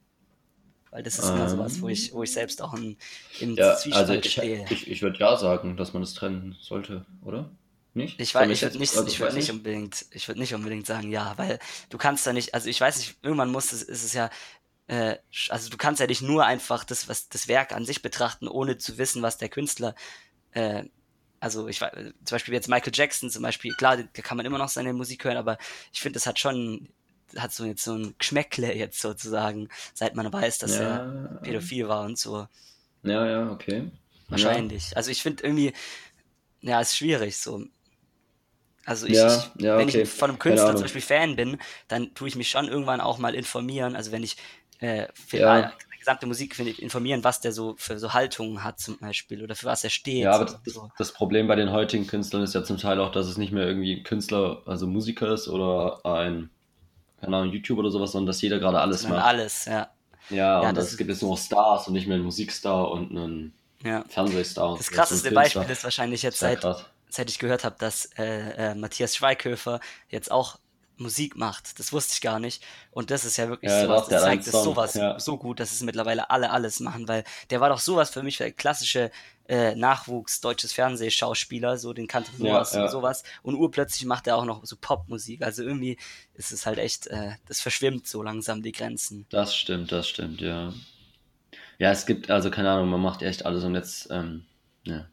S2: Weil das ist immer
S1: Ähm.
S2: sowas, wo ich, wo ich selbst auch in, im
S1: Ja,
S2: Zwiespalt
S1: also ich,
S2: stehe.
S1: ich, ich würde ja sagen, dass man es trennen sollte, oder? Nicht?
S2: Ich, weiß, ich würde nicht,
S1: also
S2: ich würd nicht unbedingt, ich würde nicht unbedingt sagen, ja, weil du kannst da nicht, also ich weiß nicht, irgendwann muss es, ist es ja, äh, also du kannst ja nicht nur einfach das, was das Werk an sich betrachten, ohne zu wissen, was der Künstler, äh, also ich weiß, zum Beispiel jetzt Michael Jackson zum Beispiel, klar, da kann man immer noch seine Musik hören, aber ich finde, das hat schon, hat so jetzt so ein Geschmäckle jetzt sozusagen, seit man weiß, dass er
S1: Ja,
S2: pädophil war und so.
S1: ja, ja, okay.
S2: Wahrscheinlich. Also ich finde irgendwie, ja, ist schwierig so. Also ich,
S1: Ja, ja,
S2: wenn
S1: okay.
S2: ich von einem Künstler zum. Beispiel Fan bin, dann tue ich mich schon irgendwann auch mal informieren. Also wenn ich äh, für
S1: Ja.
S2: meine gesamte Musik finde, informieren, was der so für so Haltungen hat zum Beispiel oder für was er steht.
S1: Ja, aber das,
S2: so.
S1: das Problem bei den heutigen Künstlern ist ja zum Teil auch, dass es nicht mehr irgendwie Künstler, also Musiker ist oder ein, keine Ahnung, YouTuber oder sowas, sondern dass jeder gerade alles macht.
S2: alles, ja.
S1: Ja,
S2: Ja,
S1: und
S2: das
S1: es
S2: ist-
S1: gibt jetzt nur noch Stars und nicht mehr einen Musikstar und einen
S2: ja.
S1: Fernsehstar. und
S2: Das krasseste Beispiel ist wahrscheinlich jetzt, seit,
S1: krass.
S2: Seit ich gehört habe, dass äh, äh, Matthias Schweighöfer jetzt auch Musik macht. Das wusste ich gar nicht. Und das ist ja wirklich
S1: Ja,
S2: sowas, das zeigt es sowas
S1: ja.
S2: so gut, dass es mittlerweile alle alles machen, weil der war doch sowas für mich, für klassische äh, Nachwuchs deutsches Fernsehschauspieler, so den kannte nur
S1: Ja, ja.
S2: sowas. Und urplötzlich macht er auch noch so Popmusik. Also irgendwie ist es halt echt, äh, das verschwimmt so langsam die Grenzen.
S1: Das stimmt, das stimmt, ja. Ja, es gibt, also keine Ahnung, man macht echt alles und jetzt, ähm, ja.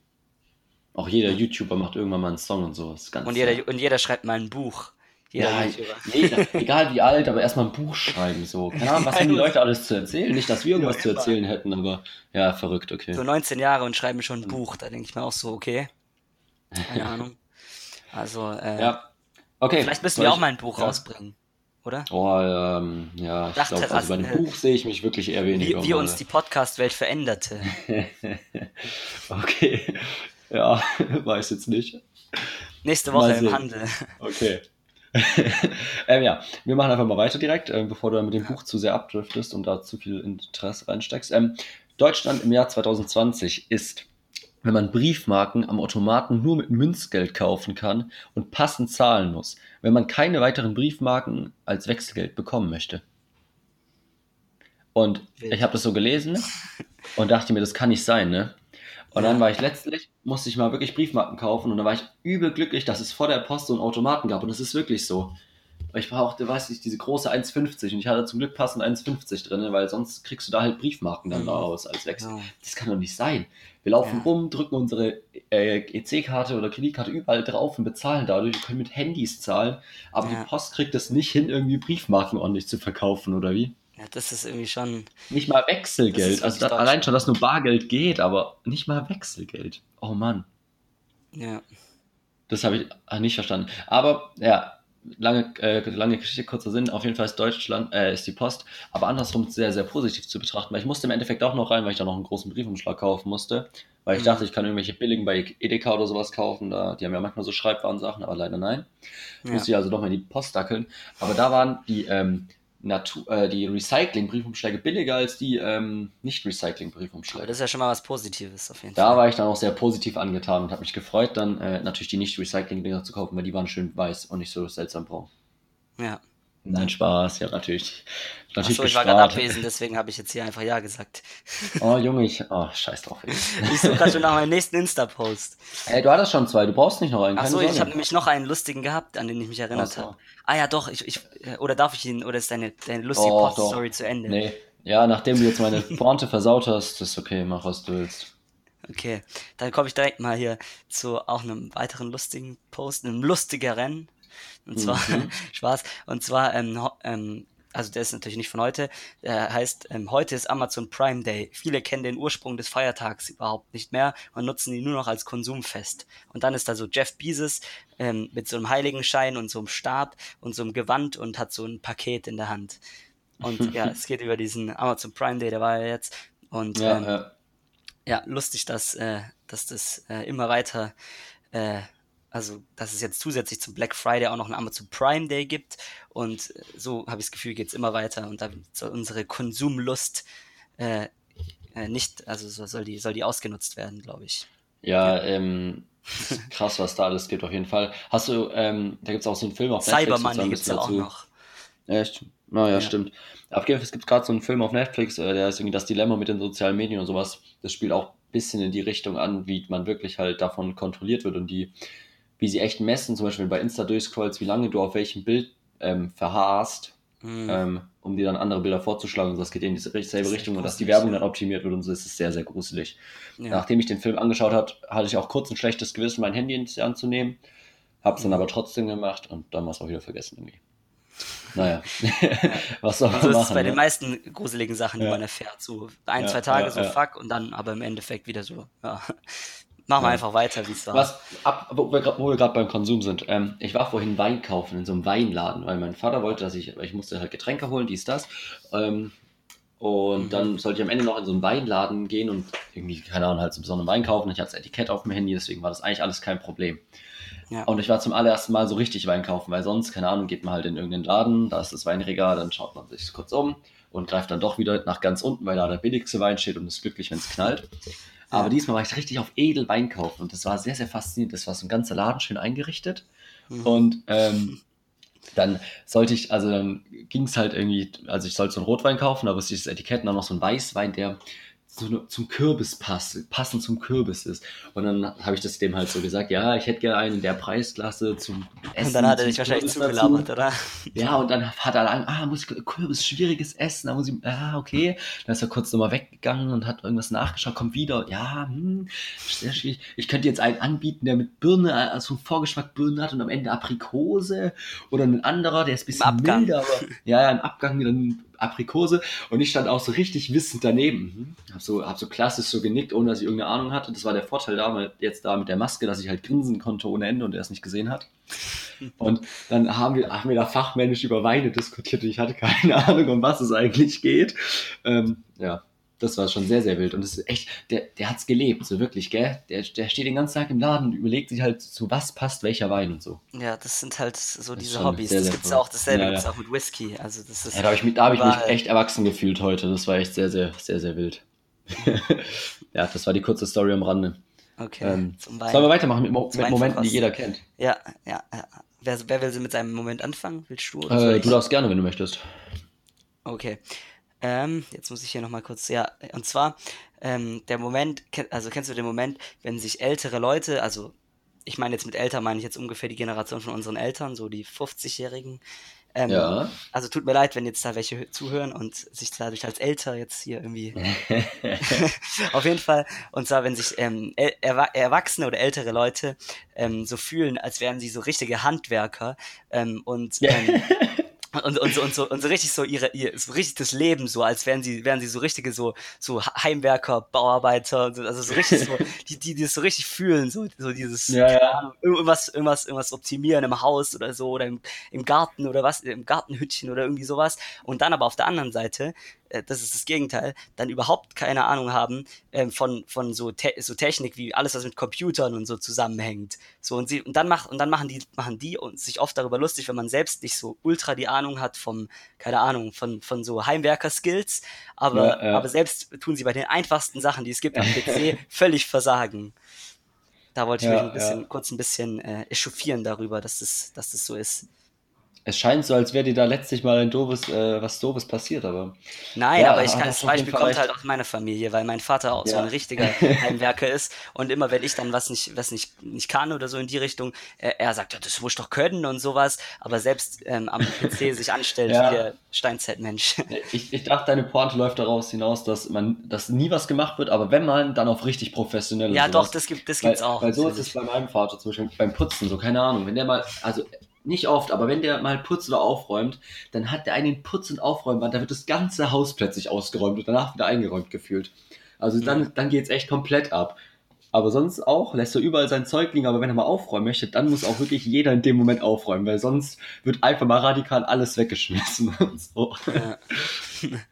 S1: Auch jeder YouTuber macht irgendwann mal einen Song und sowas. Ganz
S2: Und jeder, und jeder schreibt mal ein Buch. Jeder
S1: Ja, jeder, egal wie alt, aber erstmal ein Buch schreiben, so. Keine Ahnung, was haben die Leute alles zu erzählen? Nicht, dass wir irgendwas
S2: Ja,
S1: zu erzählen hätten, aber ja, verrückt, okay.
S2: so 19 Jahre und schreiben schon ein Buch. Da denke ich mir auch so, okay. Keine Ahnung. Also, äh,
S1: Ja, okay.
S2: vielleicht müssen
S1: soll
S2: wir auch mal ein Buch
S1: ja.
S2: rausbringen, oder?
S1: Oh, ähm, ja, ich glaube, also bei einem
S2: Dachterrassen,
S1: Buch sehe ich mich wirklich eher weniger.
S2: Wie, wie uns die Podcast-Welt veränderte.
S1: okay, ja, weiß jetzt nicht.
S2: Nächste Woche im. Handel.
S1: Okay. ähm, ja, wir machen einfach mal weiter direkt, ähm, bevor du mit dem Buch zu sehr abdriftest und da zu viel Interesse reinsteckst. Ähm, Deutschland im Jahr 2020 ist, wenn man Briefmarken am Automaten nur mit Münzgeld kaufen kann und passend zahlen muss, wenn man keine weiteren Briefmarken als Wechselgeld bekommen möchte. Und ich habe das so gelesen und dachte mir, das kann nicht sein, ne? Und dann war ich letztlich, musste ich mal wirklich Briefmarken kaufen und da war ich übel glücklich, dass es vor der Post so einen Automaten gab und das ist wirklich so. Ich brauchte, weiß nicht, diese große 1,50 und ich hatte zum Glück passend 1,50 drin, weil sonst kriegst du da halt Briefmarken dann
S2: Mhm.
S1: raus als Wechsel.
S2: Ja.
S1: Das kann doch nicht sein. Wir laufen
S2: Ja.
S1: rum, drücken unsere äh, EC-Karte oder Kreditkarte überall drauf und bezahlen dadurch. Wir können mit Handys zahlen, aber
S2: Ja.
S1: die Post kriegt es nicht hin, irgendwie Briefmarken ordentlich zu verkaufen, oder wie?
S2: Ja, das ist irgendwie schon.
S1: Nicht mal Wechselgeld. Also da, allein schon, dass nur Bargeld geht, aber nicht mal Wechselgeld. Oh Mann.
S2: Ja.
S1: Das habe ich ah, nicht verstanden. Aber ja, lange, äh, lange Geschichte, kurzer Sinn. Auf jeden Fall ist Deutschland, äh, ist die Post, aber andersrum sehr, sehr positiv zu betrachten, weil ich musste im Endeffekt auch noch rein, weil ich da noch einen großen Briefumschlag kaufen musste. Weil ich
S2: Mhm.
S1: dachte, ich kann irgendwelche billigen bei Edeka oder sowas kaufen. Da, die haben ja manchmal so Schreibwarensachen, aber leider nein.
S2: Ja.
S1: Musste ich also doch mal in die Post dackeln. Aber da waren die, ähm, Natur, äh, die Recycling-Briefumschläge billiger als die ähm, Nicht-Recycling-Briefumschläge.
S2: das ist ja schon mal was Positives auf jeden
S1: Da
S2: Fall.
S1: war ich dann auch sehr positiv angetan und habe mich gefreut, dann äh, natürlich die Nicht-Recycling-Dinger zu kaufen, weil die waren schön weiß und nicht so seltsam braun.
S2: Ja.
S1: Nein, Spaß, ja, natürlich. Natürlich
S2: Achso, ich war gerade abwesend, deswegen habe ich jetzt hier einfach Ja gesagt.
S1: Oh, Junge, ich. Oh, scheiß drauf. ey.
S2: Ich suche gerade schon nach meinem nächsten Insta-Post.
S1: Ey, du hattest schon zwei, du brauchst nicht noch einen.
S2: Achso, ich habe nämlich noch einen lustigen gehabt, an den ich mich erinnert
S1: so.
S2: habe. Ah ja, doch, ich, ich, äh, oder darf ich ihn, oder ist deine, deine lustige
S1: Doch,
S2: Post-Story zu Ende?
S1: Nee, Ja, nachdem du jetzt meine Pointe versaut hast, ist okay, mach was du willst.
S2: Okay, dann komme ich direkt mal hier zu auch einem weiteren lustigen Post, einem lustigeren. Und zwar, mhm. Spaß, und zwar, ähm, ähm, also der ist natürlich nicht von heute, der heißt, ähm, heute ist Amazon Prime Day. Viele kennen den Ursprung des Feiertags überhaupt nicht mehr und nutzen ihn nur noch als Konsumfest. Und dann ist da so Jeff Bezos ähm, mit so einem Heiligenschein und so einem Stab und so einem Gewand und hat so ein Paket in der Hand. Und ja, es geht über diesen Amazon Prime Day, der war ja jetzt. Und ja, ähm, ja. ja lustig, dass, äh, dass das äh, immer weiter, äh, also dass es jetzt zusätzlich zum Black Friday auch noch einen Amazon Prime Day gibt. Und so habe ich das Gefühl, geht es immer weiter. Und da soll unsere Konsumlust äh, äh, nicht, also soll die, soll die ausgenutzt werden, glaube ich.
S1: Ja, ja. ähm, krass, was da alles gibt, auf jeden Fall. Hast du, ähm, da gibt es auch so einen Film auf
S2: Netflix. Cyber Money gibt es ja auch noch.
S1: Echt? Naja, ja. stimmt. Auf jeden Fall, es gibt gerade so einen Film auf Netflix, äh, der ist irgendwie das Dilemma mit den sozialen Medien und sowas. Das spielt auch ein bisschen in die Richtung an, wie man wirklich halt davon kontrolliert wird und die, wie sie echt messen, zum Beispiel bei Insta durchscrollst, wie lange du auf welchem Bild ähm, verharrst, mhm. ähm, um dir dann andere Bilder vorzuschlagen. Und das geht in dieselbe Richtung und dass die Werbung dann optimiert wird und so ist es sehr, sehr gruselig. Ja. Nachdem ich den Film angeschaut habe, hatte ich auch kurz ein schlechtes Gewissen, mein Handy anzunehmen. Hab's mhm. dann aber trotzdem gemacht und dann war es auch wieder vergessen irgendwie. Naja,
S2: was soll man so machen? ist es bei ne? den meisten gruseligen Sachen, die ja. man erfährt. So ein, ja, zwei Tage so fuck und dann aber im Endeffekt wieder so, ja. Machen wir einfach weiter, wie es war.
S1: Was, ab, wo wir gerade beim Konsum sind. Ähm, ich war vorhin Wein kaufen in so einem Weinladen, weil mein Vater wollte, dass ich, ich musste halt Getränke holen, dies, das. Ähm, und mhm. dann sollte ich am Ende noch in so einen Weinladen gehen und irgendwie, keine Ahnung, halt so besonderen Wein kaufen. Ich hatte das Etikett auf dem Handy, deswegen war das eigentlich alles kein Problem. Ja. Und ich war zum allerersten Mal so richtig Wein kaufen, weil sonst, keine Ahnung, geht man halt in irgendeinen Laden, da ist das Weinregal, dann schaut man sich kurz um und greift dann doch wieder nach ganz unten, weil da der billigste Wein steht und ist glücklich, wenn es knallt. Aber diesmal war ich richtig auf Edelwein kaufen und das war sehr, sehr faszinierend. Das war so ein ganzer Laden schön eingerichtet. Mhm. Und ähm, dann sollte ich, also dann ging es halt irgendwie, also ich sollte so einen Rotwein kaufen, da wusste ich das Etikett und dann noch so ein Weißwein, der so zum Kürbis passt, passend zum Kürbis ist. Und dann habe ich das dem halt so gesagt, ja, ich hätte gerne einen in der Preisklasse zum
S2: Essen. Und dann hat er dich wahrscheinlich zugelabert, oder?
S1: Ja, und dann hat er dann, ah, muss ich, Kürbis, schwieriges Essen, da muss ich, ah, okay. Dann ist er kurz nochmal weggegangen und hat irgendwas nachgeschaut, kommt wieder, ja, hm, sehr schwierig. Ich könnte jetzt einen anbieten, der mit Birne, also Vorgeschmack Birne hat und am Ende Aprikose. Oder ein anderer, der ist ein bisschen milder, aber, ja, ja, ein Abgang, dann Aprikose und ich stand auch so richtig wissend daneben. Hab so, hab so klassisch so genickt, ohne dass ich irgendeine Ahnung hatte. Das war der Vorteil damals jetzt da mit der Maske, dass ich halt grinsen konnte ohne Ende und er es nicht gesehen hat. Und dann haben wir, haben wir da fachmännisch über Weine diskutiert und ich hatte keine Ahnung, um was es eigentlich geht. Ähm, ja, das war schon sehr, sehr wild. Und das ist echt, der, der es gelebt, so wirklich, gell? Der, der steht den ganzen Tag im Laden und überlegt sich halt, zu was passt welcher Wein und so.
S2: Ja, das sind halt so diese Hobbys. Sehr, das gibt es auch dasselbe, ja, ja. auch mit Whisky. Also das ist
S1: ja, da habe ich, mich, hab ich mich echt erwachsen gefühlt heute. Das war echt sehr, sehr, sehr, sehr wild. ja, das war die kurze Story am Rande.
S2: Okay.
S1: Ähm, sollen wir weitermachen mit, Mo mit Momenten, die jeder kennt?
S2: Ja, ja, ja. Wer, wer will mit seinem Moment anfangen? Willst du?
S1: Äh, du darfst gerne, wenn du möchtest.
S2: Okay. Ähm, jetzt muss ich hier nochmal kurz, ja, und zwar ähm, der Moment, also kennst du den Moment, wenn sich ältere Leute, also ich meine jetzt mit älter, meine ich jetzt ungefähr die Generation von unseren Eltern, so die 50-Jährigen. Ähm, ja. Also tut mir leid, wenn jetzt da welche zuhören und sich dadurch als älter jetzt hier irgendwie. Auf jeden Fall. Und zwar, wenn sich ähm, erwachsene oder ältere Leute ähm, so fühlen, als wären sie so richtige Handwerker ähm, und ähm, und, und, so, und, so, und so richtig so ihre, ihr, so richtig das Leben, so als wären sie, wären sie so richtige so, so Heimwerker, Bauarbeiter, also so richtig so, die, die, die das so richtig fühlen, so, so dieses, ja, ja. irgendwas, irgendwas, irgendwas optimieren im Haus oder so, oder im, im Garten oder was, im Gartenhütchen oder irgendwie sowas. Und dann aber auf der anderen Seite äh, das ist das Gegenteil, dann überhaupt keine Ahnung haben ähm, von, von so, Te so Technik wie alles, was mit Computern und so zusammenhängt. So und sie, und dann macht, und dann machen die, machen die und sich oft darüber lustig, wenn man selbst nicht so ultra die Ahnung hat vom, keine Ahnung, von, von so Heimwerker-Skills, aber, ja, ja. aber selbst tun sie bei den einfachsten Sachen, die es gibt am PC, völlig versagen. Da wollte ich ja, mich ein bisschen, kurz ein bisschen äh, echauffieren darüber, dass das, dass das so ist.
S1: Es scheint so, als wäre dir da letztlich mal ein doofes, äh, was doofes passiert, aber.
S2: Nein,
S1: Ja,
S2: aber ich kann, das Beispiel kommt
S1: recht.
S2: halt aus meiner Familie, weil mein Vater auch so
S1: Ja.
S2: ein richtiger Heimwerker ist und immer wenn ich dann was nicht, was nicht, nicht kann oder so in die Richtung, äh, er sagt, ja, das muss ich doch können und sowas, aber selbst ähm, am PC sich anstellt
S1: Ja.
S2: wie der Steinzeitmensch.
S1: Ich, ich dachte, deine Pointe läuft daraus hinaus, dass man, dass nie was gemacht wird, aber wenn man, dann auf richtig professionell.
S2: Ja, doch, das gibt, das
S1: Weil,
S2: auch.
S1: weil so ist
S2: natürlich.
S1: es bei meinem Vater zum Beispiel beim Putzen, so keine Ahnung. Wenn der mal, also nicht oft, aber wenn der mal putzt oder aufräumt, dann hat der einen Putz- und Aufräumband, da wird das ganze Haus plötzlich ausgeräumt und danach wieder eingeräumt gefühlt. Also dann,
S2: Mhm.
S1: dann geht's echt komplett ab. Aber sonst auch, lässt er überall sein Zeug liegen, aber wenn er mal aufräumen möchte, dann muss auch wirklich jeder in dem Moment aufräumen, weil sonst wird einfach mal radikal alles weggeschmissen und so.
S2: Ja.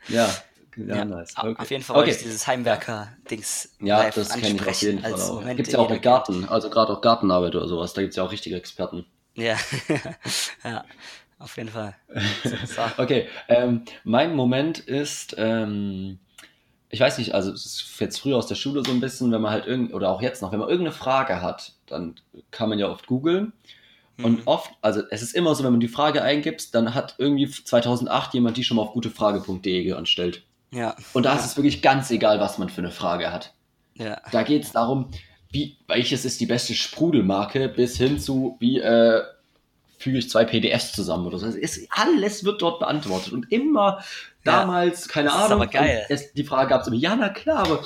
S1: Ja, ja,
S2: Ja,
S1: nice.
S2: Auf-
S1: Okay.
S2: Auf jeden Fall
S1: Okay.
S2: dieses Heimwerker-Dings
S1: Ja, das kenne ich auf jeden Fall
S2: als
S1: auch. Gibt es ja auch mit Garten, also gerade auch Gartenarbeit oder sowas, da gibt es ja auch richtige Experten.
S2: Ja, ja, auf jeden Fall.
S1: Okay, ähm, mein Moment ist, ähm, ich weiß nicht, also es ist jetzt früher aus der Schule so ein bisschen, wenn man halt irgend oder auch jetzt noch, wenn man irgendeine Frage hat, dann kann man ja oft googeln. Und
S2: Mhm.
S1: oft, also es ist immer so, wenn man die Frage eingibt, dann hat irgendwie 2008 jemand die schon mal auf gutefrage.de anstellt.
S2: Ja,
S1: Und da
S2: Ja.
S1: ist es wirklich ganz egal, was man für eine Frage hat.
S2: ja,
S1: Da geht es darum, wie, welches ist die beste Sprudelmarke, bis hin zu, wie äh, füge ich zwei PDFs zusammen oder so. Es ist, alles wird dort beantwortet. Und immer damals, keine
S2: Das ist
S1: Ahnung,
S2: aber geil.
S1: Es, die Frage gab es immer, ja, na klar, aber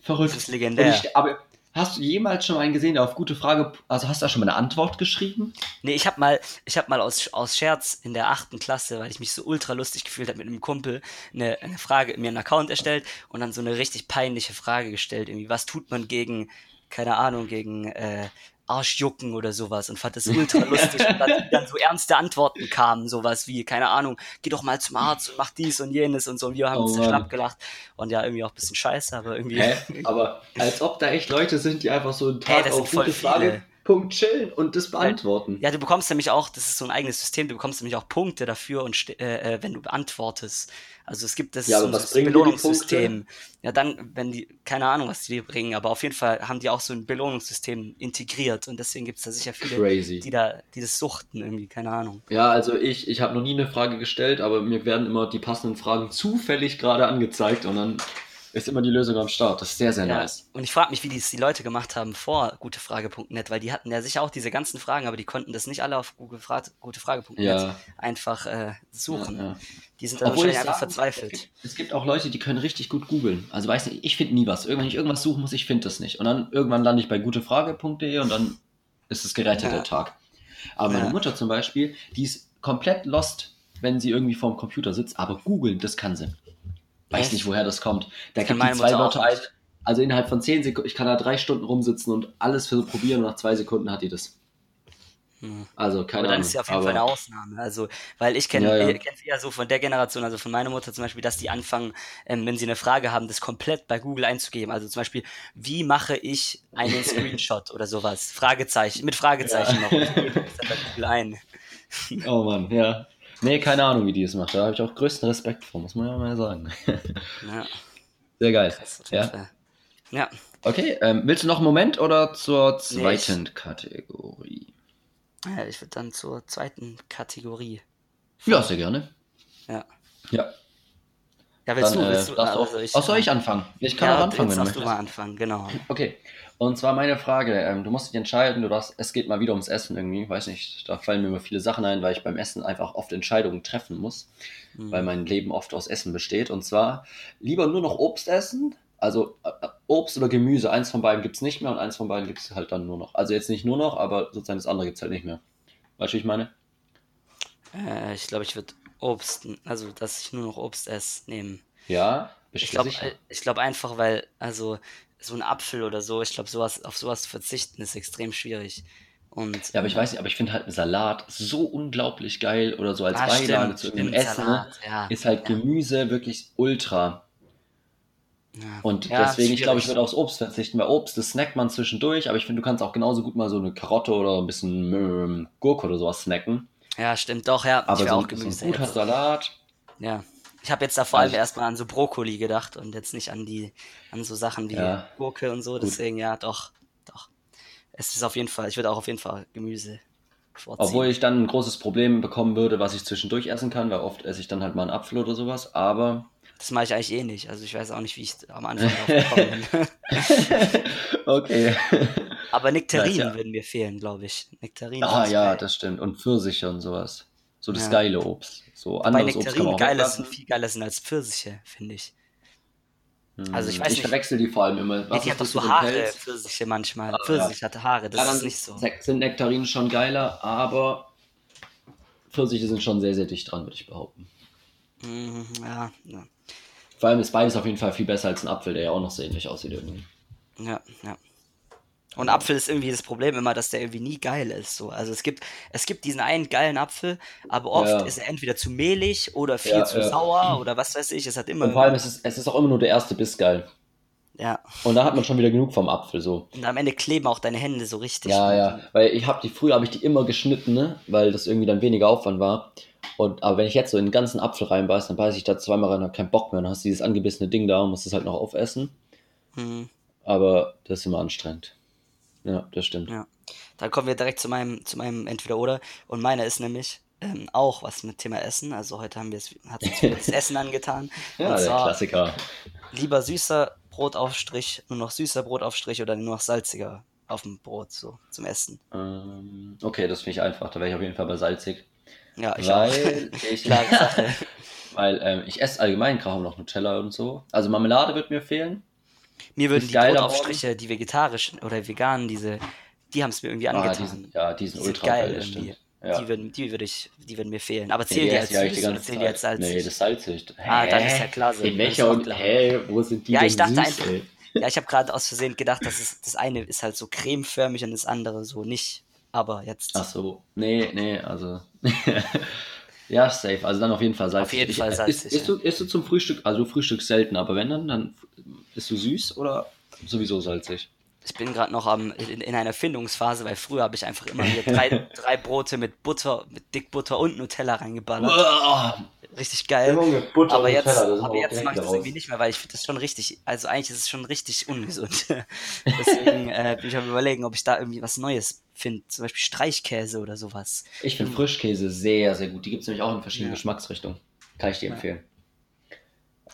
S1: verrückt.
S2: das ist legendär.
S1: ich, aber hast du jemals schon mal einen gesehen, der auf gute Frage, also hast du da schon mal eine Antwort geschrieben?
S2: Nee, ich habe mal, ich habe mal aus, aus Scherz in der achten Klasse, weil ich mich so ultra lustig gefühlt habe mit einem Kumpel, eine, eine Frage, mir einen Account erstellt und dann so eine richtig peinliche Frage gestellt, irgendwie, was tut man gegen, keine Ahnung, gegen äh, Arschjucken oder sowas und fand das ultra lustig und dann, so ernste Antworten kamen, sowas wie, keine Ahnung, geh doch mal zum Arzt und mach dies und jenes und so und wir haben
S1: Oh
S2: uns schlapp gelacht und ja, irgendwie auch ein bisschen scheiße, aber irgendwie,
S1: Hä? Aber als ob da echt Leute sind, die einfach so einen Tag
S2: das sind
S1: auf gute
S2: viele.
S1: Punkt chillen und das beantworten.
S2: Ja, du bekommst nämlich auch, das ist so ein eigenes System, du bekommst nämlich auch Punkte dafür und äh, äh, wenn du beantwortest. Also es gibt das,
S1: Ja,
S2: so
S1: die
S2: Belohnungssystem. Ja, dann, wenn die, keine Ahnung, was die dir bringen, aber auf jeden Fall haben die auch so ein Belohnungssystem integriert und deswegen gibt es da sicher viele,
S1: Crazy.
S2: die da, die das suchten irgendwie, keine Ahnung.
S1: Ja, also ich, ich habe noch nie eine Frage gestellt, aber mir werden immer die passenden Fragen zufällig gerade angezeigt und dann ist immer die Lösung am Start. Das ist sehr, sehr
S2: Ja,
S1: nice.
S2: und ich frage mich, wie dies die Leute gemacht haben vor gutefrage.net, weil die hatten ja sicher auch diese ganzen Fragen, aber die konnten das nicht alle auf gutefrage.net
S1: Ja.
S2: einfach äh, suchen.
S1: Ja.
S2: Die sind dann
S1: Obwohl ich
S2: wahrscheinlich einfach
S1: sagen,
S2: verzweifelt.
S1: Es gibt, es gibt auch Leute, die können richtig gut googeln. Also weiß nicht, ich finde nie was. Irgendwann, wenn ich irgendwas suchen muss, ich finde das nicht. Und dann irgendwann lande ich bei gutefrage.de und dann ist es gerettet, der Tag. Aber meine. Mutter zum Beispiel, die ist komplett lost, wenn sie irgendwie vorm Computer sitzt, aber googeln, das kann sie. Weiß nicht, woher das kommt. Da
S2: Das kann meine
S1: zwei Wörter ein. Also innerhalb von zehn Sekunden, ich kann da drei Stunden rumsitzen und alles für probieren und nach zwei Sekunden hat die das.
S2: Hm.
S1: Also keine
S2: Aber dann
S1: Ahnung.
S2: ist ja auf jeden
S1: aber,
S2: Fall eine Ausnahme. Also, weil ich kenne
S1: Ja, ja.
S2: kenn's eher so von der Generation, also von meiner Mutter zum Beispiel, dass die anfangen, ähm, wenn sie eine Frage haben, das komplett bei Google einzugeben. Also zum Beispiel, wie mache ich einen Screenshot oder sowas? Fragezeichen, mit Fragezeichen
S1: Ja.
S2: noch. Ich gebe das dann bei Google ein.
S1: Oh Mann, ja. Nee, keine Ahnung, wie die es macht. Da habe ich auch größten Respekt vor, muss man ja mal sagen.
S2: Ja,
S1: Sehr geil.
S2: krass,
S1: Ja.
S2: Ja,
S1: Okay, ähm, willst du noch einen Moment oder zur
S2: Nee,
S1: zweiten Kategorie?
S2: ja ich würde dann zur zweiten Kategorie.
S1: Ja, sehr gerne.
S2: Ja.
S1: Ja.
S2: Ja, willst
S1: Dann,
S2: du, willst
S1: äh,
S2: du,
S1: du auch,
S2: also ich,
S1: auch soll ich anfangen? Ich kann
S2: ja,
S1: auch anfangen,
S2: jetzt
S1: wenn du
S2: darfst du
S1: möchtest.
S2: mal anfangen, genau.
S1: Okay. Und zwar meine Frage, ähm, du musst dich entscheiden, du darfst, es geht mal wieder ums Essen irgendwie, weiß nicht, da fallen mir immer viele Sachen ein, weil ich beim Essen einfach oft Entscheidungen treffen muss,
S2: Hm.
S1: weil mein Leben oft aus Essen besteht. Und zwar lieber nur noch Obst essen, also äh, äh, Obst oder Gemüse, eins von beiden gibt es nicht mehr und eins von beiden gibt es halt dann nur noch. Also jetzt nicht nur noch, aber sozusagen das andere gibt es halt nicht mehr. Weißt du, wie ich meine?
S2: Äh, ich glaube, ich würde Obst, also dass ich nur noch Obst esse, nehmen.
S1: Ja,
S2: Ich glaube, ich glaube einfach, weil, also so ein Apfel oder so, ich glaube, sowas, auf sowas zu verzichten ist extrem schwierig. Und
S1: Ja, aber ich weiß nicht, aber ich finde halt einen Salat so unglaublich geil oder so als
S2: Ah,
S1: Beilage
S2: stimmt,
S1: zu irgendeinem Essen.
S2: Salat, ja,
S1: ist halt
S2: ja.
S1: Gemüse wirklich ultra.
S2: ja.
S1: Und deswegen, ich glaube, ich würde aufs Obst verzichten, weil Obst, das snackt man zwischendurch, aber ich finde, du kannst auch genauso gut mal so eine Karotte oder ein bisschen ähm, Gurke oder sowas snacken.
S2: Ja, stimmt, doch, ja.
S1: Aber
S2: ich
S1: so,
S2: auch
S1: ein- so ein
S2: Gemüse.
S1: guter
S2: jetzt.
S1: Salat,
S2: Ja. Ich habe jetzt da vor allem
S1: Also-
S2: erstmal an so Brokkoli gedacht und jetzt nicht an die, an so Sachen wie
S1: Ja.
S2: Gurke und so.
S1: Gut.
S2: Deswegen, ja, doch, doch. Es ist auf jeden Fall, ich würde auch auf jeden Fall Gemüse. vorziehen.
S1: Obwohl ich dann ein großes Problem bekommen würde, was ich zwischendurch essen kann, weil oft esse ich dann halt mal einen Apfel oder sowas, aber
S2: Das mache ich eigentlich eh nicht. Also ich weiß auch nicht, wie ich am Anfang drauf gekommen bin.
S1: okay.
S2: Aber Nektarinen
S1: Ja, ja.
S2: würden mir fehlen, glaube ich. Nektarinen.
S1: Ah
S2: ich
S1: ja,
S2: geil.
S1: das stimmt. Und Pfirsiche und sowas. So das
S2: Ja.
S1: geile Obst. So
S2: Bei
S1: anderes Obst man
S2: Nektarinen
S1: auch
S2: geiler sind, viel geiler sind als Pfirsiche, finde ich.
S1: Hm,
S2: also ich weiß
S1: Ich
S2: nicht-
S1: verwechsel die vor allem immer.
S2: Ja,
S1: Was
S2: die
S1: ist
S2: hat doch so Haare,
S1: Pelz?
S2: Pfirsiche manchmal.
S1: Ah,
S2: Pfirsich hat Haare, das
S1: Ja,
S2: ist nicht so.
S1: sind Nektarinen schon geiler, aber Pfirsiche sind schon sehr, sehr dicht dran, würde ich behaupten.
S2: Mhm, ja, ja,
S1: Vor allem ist beides auf jeden Fall viel besser als ein Apfel, der ja auch noch so ähnlich aussieht irgendwie.
S2: ja, ja. Und Apfel ist irgendwie das Problem immer, dass der irgendwie nie geil ist. So. Also es gibt, es gibt diesen einen geilen Apfel, aber oft
S1: Ja.
S2: ist er entweder zu mehlig oder viel
S1: Ja,
S2: zu
S1: ja.
S2: sauer oder was weiß ich. Es hat immer.
S1: Und vor allem ist es, es ist auch immer nur der erste Biss geil.
S2: ja.
S1: Und da hat man schon wieder genug vom Apfel so.
S2: Und am Ende kleben auch deine Hände so richtig.
S1: Ja, ja, weil ich habe die früher habe ich die immer geschnitten, ne? weil das irgendwie dann weniger Aufwand war. Und aber wenn ich jetzt so in den ganzen Apfel reinbeiß, dann beiß ich da zweimal rein, hab keinen Bock mehr, dann hast du dieses angebissene Ding da und musst es halt noch aufessen.
S2: Mhm.
S1: Aber das ist immer anstrengend. Ja, das stimmt.
S2: Ja. Dann kommen wir direkt zu meinem, zu meinem Entweder-Oder. Und meiner ist nämlich ähm, auch was mit Thema Essen. Also heute haben wir es, hat uns das Essen angetan.
S1: Ja,
S2: Und
S1: der Klassiker.
S2: lieber süßer Brotaufstrich, nur noch süßer Brotaufstrich oder nur noch salziger auf dem Brot so zum Essen.
S1: Ähm, okay, das finde ich einfach. Da wäre ich auf jeden Fall bei salzig.
S2: Ja, ich
S1: weil
S2: auch.
S1: ich,
S2: Klare Sache.
S1: weil ähm, ich esse allgemein kaum noch Nutella und so. Also Marmelade wird mir fehlen.
S2: Mir würden die Brotaufstriche, die vegetarischen oder veganen, diese, die haben es mir irgendwie
S1: Ah,
S2: angetan.
S1: die sind, ja, die sind
S2: Die
S1: ultra
S2: geil
S1: geil,
S2: irgendwie.
S1: Ja.
S2: Die würden, die würde ich, die würden mir fehlen. Aber
S1: Nee,
S2: zählen die als süß
S1: die
S2: oder die als salzig?
S1: Nee, das ist salzig.
S2: Ah, dann
S1: Hä?
S2: ist ja klar so.
S1: In welcher und hä, wo sind die
S2: Ja,
S1: denn
S2: ich dachte
S1: süß,
S2: einfach-? Ja, ich habe gerade aus Versehen gedacht, dass es, das eine ist halt so cremeförmig und das andere so nicht. Aber jetzt.
S1: Ach so, nee, nee, also. ja, safe. Also dann auf jeden Fall salzig.
S2: Auf jeden
S1: Ich-
S2: Fall
S1: isst-
S2: salzig,
S1: Isst, du, isst du zum Frühstück, also du frühstückst selten, aber wenn dann, dann bist du süß oder sowieso salzig?
S2: Ich bin gerade noch am, in, in einer Findungsphase, weil früher habe ich einfach immer mir drei, drei Brote mit Butter, mit Dickbutter und Nutella reingeballert. Richtig geil.
S1: Junge, Butter
S2: Aber jetzt,
S1: das ist
S2: aber jetzt mache ich das
S1: raus.
S2: irgendwie nicht mehr, weil ich finde das schon richtig, also eigentlich ist es schon richtig ungesund. Deswegen äh, bin ich am überlegen, ob ich da irgendwie was Neues finde. Zum Beispiel Streichkäse oder sowas.
S1: Ich finde Frischkäse sehr, sehr gut. Die gibt es nämlich auch in verschiedenen
S2: Ja.
S1: Geschmacksrichtungen. Kann ich dir
S2: Ja.
S1: empfehlen.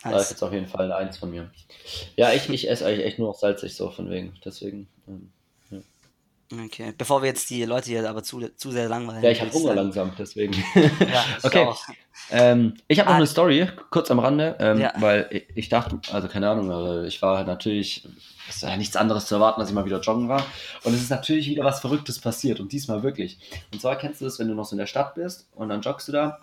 S1: Da ist
S2: Nice.
S1: jetzt auf jeden Fall eins von mir. Ja, ich, ich esse eigentlich echt nur noch salzig so von wegen. Deswegen. Ähm,
S2: Okay. Bevor wir jetzt die Leute hier aber zu, zu sehr langweilen.
S1: ja, ich habe Hunger langsam, deswegen.
S2: Ja,
S1: Okay. Ähm, ich habe noch
S2: Ah.
S1: eine Story, kurz am Rande, ähm,
S2: Ja.
S1: weil ich, ich dachte, also keine Ahnung, aber ich war halt natürlich, es war ja nichts anderes zu erwarten, dass ich mal wieder joggen war. Und es ist natürlich wieder was Verrücktes passiert und diesmal wirklich. Und zwar kennst du das, wenn du noch so in der Stadt bist und dann joggst du da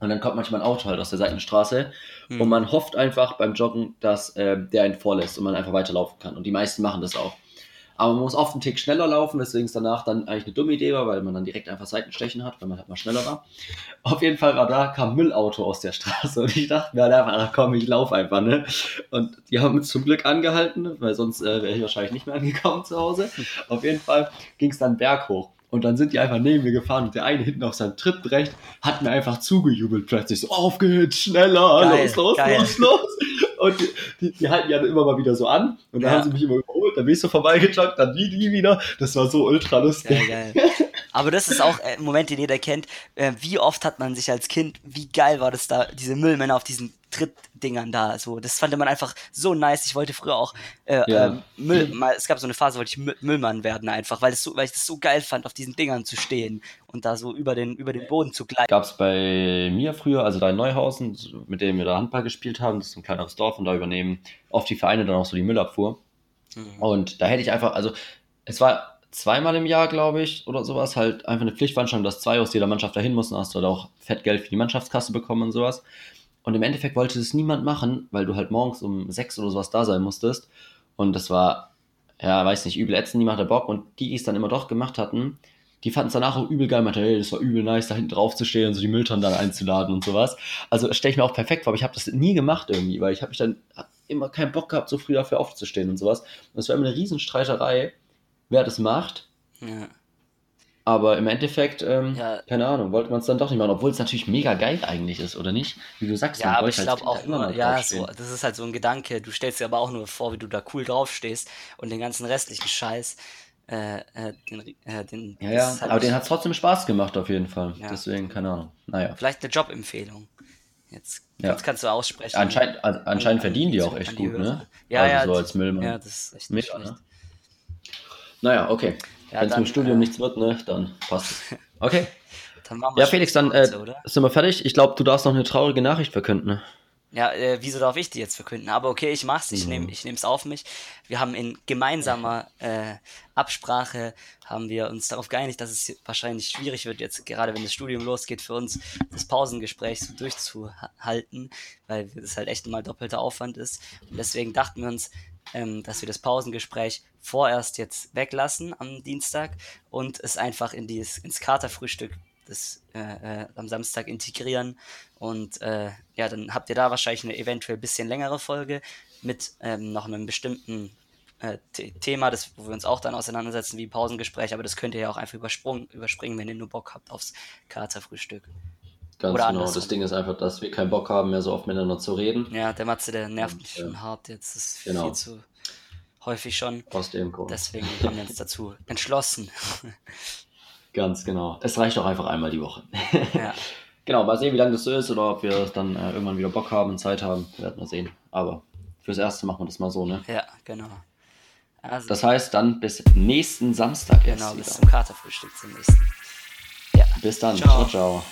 S1: und dann kommt manchmal ein Auto halt aus der Seitenstraße
S2: Hm.
S1: und man hofft einfach beim Joggen, dass äh, der einen vorlässt und man einfach weiterlaufen kann. Und die meisten machen das auch. Aber man muss oft einen Tick schneller laufen, weswegen es danach dann eigentlich eine dumme Idee war, weil man dann direkt einfach Seitenstechen hat, weil man halt mal schneller war. Auf jeden Fall war da, kam Müllauto aus der Straße und ich dachte mir halt einfach, ach komm, ich laufe einfach, ne? Und die haben uns zum Glück angehalten, weil sonst äh, wäre ich wahrscheinlich nicht mehr angekommen zu Hause. Auf jeden Fall ging es dann berghoch. Und dann sind die einfach neben mir gefahren und der eine hinten auf seinem Trittbrecht hat mir einfach zugejubelt plötzlich. So, auf geht's, schneller,
S2: Geil,
S1: los, los,
S2: geil.
S1: los, los. Und die, die, die halten ja dann immer mal wieder so an. Und dann
S2: Ja.
S1: haben sie mich immer überholt, dann bin ich so vorbeigejoggt, dann die, die wieder. Das war so ultra lustig.
S2: Geil, geil. Aber das ist auch äh, ein Moment, den jeder kennt. Äh, wie oft hat man sich als Kind, wie geil war das da, diese Müllmänner auf diesen Trittdingern da. So, das fand man einfach so nice. Ich wollte früher auch äh,
S1: Ja.
S2: ähm, Müll, mal, es gab so eine Phase, wollte ich Mü- Müllmann werden einfach, weil, so, weil ich das so geil fand, auf diesen Dingern zu stehen und da so über den, über den Boden zu gleiten.
S1: Gab es bei mir früher, also da in Neuhausen, mit dem wir da Handball gespielt haben, das ist ein kleineres Dorf und da übernehmen oft die Vereine dann auch so die Müllabfuhr.
S2: Mhm.
S1: Und da hätte ich einfach, also es war zweimal im Jahr, glaube ich, oder sowas, halt einfach eine Pflichtveranstaltung, dass zwei aus jeder Mannschaft dahin mussten, hast du halt auch fett Geld für die Mannschaftskasse bekommen und sowas. Und im Endeffekt wollte das niemand machen, weil du halt morgens um sechs oder sowas da sein musstest. Und das war, ja, weiß nicht, übel ätzend, niemand hatte Bock. Und die, die es dann immer doch gemacht hatten, die fanden es danach auch übel geil, meinte, hey, das war übel nice, da hinten drauf zu stehen und so die Mülltonnen dann einzuladen und sowas. Also stelle ich mir auch perfekt vor, aber ich habe das nie gemacht irgendwie, weil ich habe mich dann immer keinen Bock gehabt, so früh dafür aufzustehen und sowas. Und es war immer eine Riesenstreiterei, wer das macht.
S2: Ja.
S1: Aber im Endeffekt, ähm,
S2: Ja.
S1: keine Ahnung, wollte man es dann doch nicht machen, obwohl es natürlich mega geil eigentlich ist, oder nicht? Wie du sagst,
S2: Ja, aber ich
S1: als
S2: glaube auch
S1: immer
S2: ja, so, das ist halt so ein Gedanke. Du stellst dir aber auch nur vor, wie du da cool draufstehst und den ganzen restlichen Scheiß. äh, äh, den, äh, den,
S1: Ja, ja,
S2: hat
S1: aber den hat es trotzdem Spaß gemacht auf jeden Fall.
S2: Ja.
S1: Deswegen, keine Ahnung. Naja.
S2: Vielleicht eine Jobempfehlung. Jetzt,
S1: Ja.
S2: jetzt kannst du aussprechen.
S1: Anscheinend, an- anscheinend
S2: An-
S1: verdienen die auch echt
S2: die
S1: gut,
S2: Hörer.
S1: ne?
S2: Ja,
S1: also
S2: ja.
S1: so als Müllmann.
S2: Ja, das ist echt nicht
S1: Mega, ne? Naja, okay.
S2: Ja,
S1: Wenn es dem Studium
S2: äh,
S1: nichts wird, ne, dann passt es. Okay.
S2: Dann machen wir
S1: Ja, Felix, dann äh,
S2: oder?
S1: sind wir fertig. Ich glaube, du darfst noch eine traurige Nachricht verkünden. Ne?
S2: Ja, äh, wieso darf ich die jetzt verkünden? Aber okay, ich mach's, ich
S1: Mhm.
S2: nehme nehm's auf mich. Wir haben in gemeinsamer äh, Absprache haben wir uns darauf geeinigt, dass es wahrscheinlich schwierig wird, jetzt gerade wenn das Studium losgeht, für uns das Pausengespräch so durchzuhalten, weil das halt echt mal doppelter Aufwand ist. Und deswegen dachten wir uns, ähm, dass wir das Pausengespräch vorerst jetzt weglassen am Dienstag und es einfach in dieses, ins Katerfrühstück das, äh, äh, am Samstag integrieren. Und äh, ja, dann habt ihr da wahrscheinlich eine eventuell bisschen längere Folge mit ähm, noch einem bestimmten äh, The- Thema, das, wo wir uns auch dann auseinandersetzen, wie Pausengespräch, aber das könnt ihr ja auch einfach überspringen, wenn ihr nur Bock habt aufs Katerfrühstück.
S1: Ganz
S2: Oder
S1: genau. Das Ding ist einfach, dass wir keinen Bock haben, mehr so oft miteinander zu reden.
S2: Ja, der Matze, der nervt mich
S1: ja.
S2: schon hart jetzt. Das ist
S1: Genau.
S2: viel zu häufig schon.
S1: Aus dem Grund.
S2: Deswegen haben wir uns dazu entschlossen.
S1: Ganz genau. Es reicht auch einfach einmal die Woche.
S2: ja.
S1: genau, mal sehen, wie lange das so ist oder ob wir dann äh, irgendwann wieder Bock haben und Zeit haben. Werden wir sehen. Aber fürs Erste machen wir das mal so, ne?
S2: ja, genau. Also,
S1: Das heißt dann bis nächsten Samstag
S2: genau, bis
S1: wieder.
S2: zum Katerfrühstück zum nächsten. Ja.
S1: Bis dann.
S2: Ciao.
S1: ciao. ciao.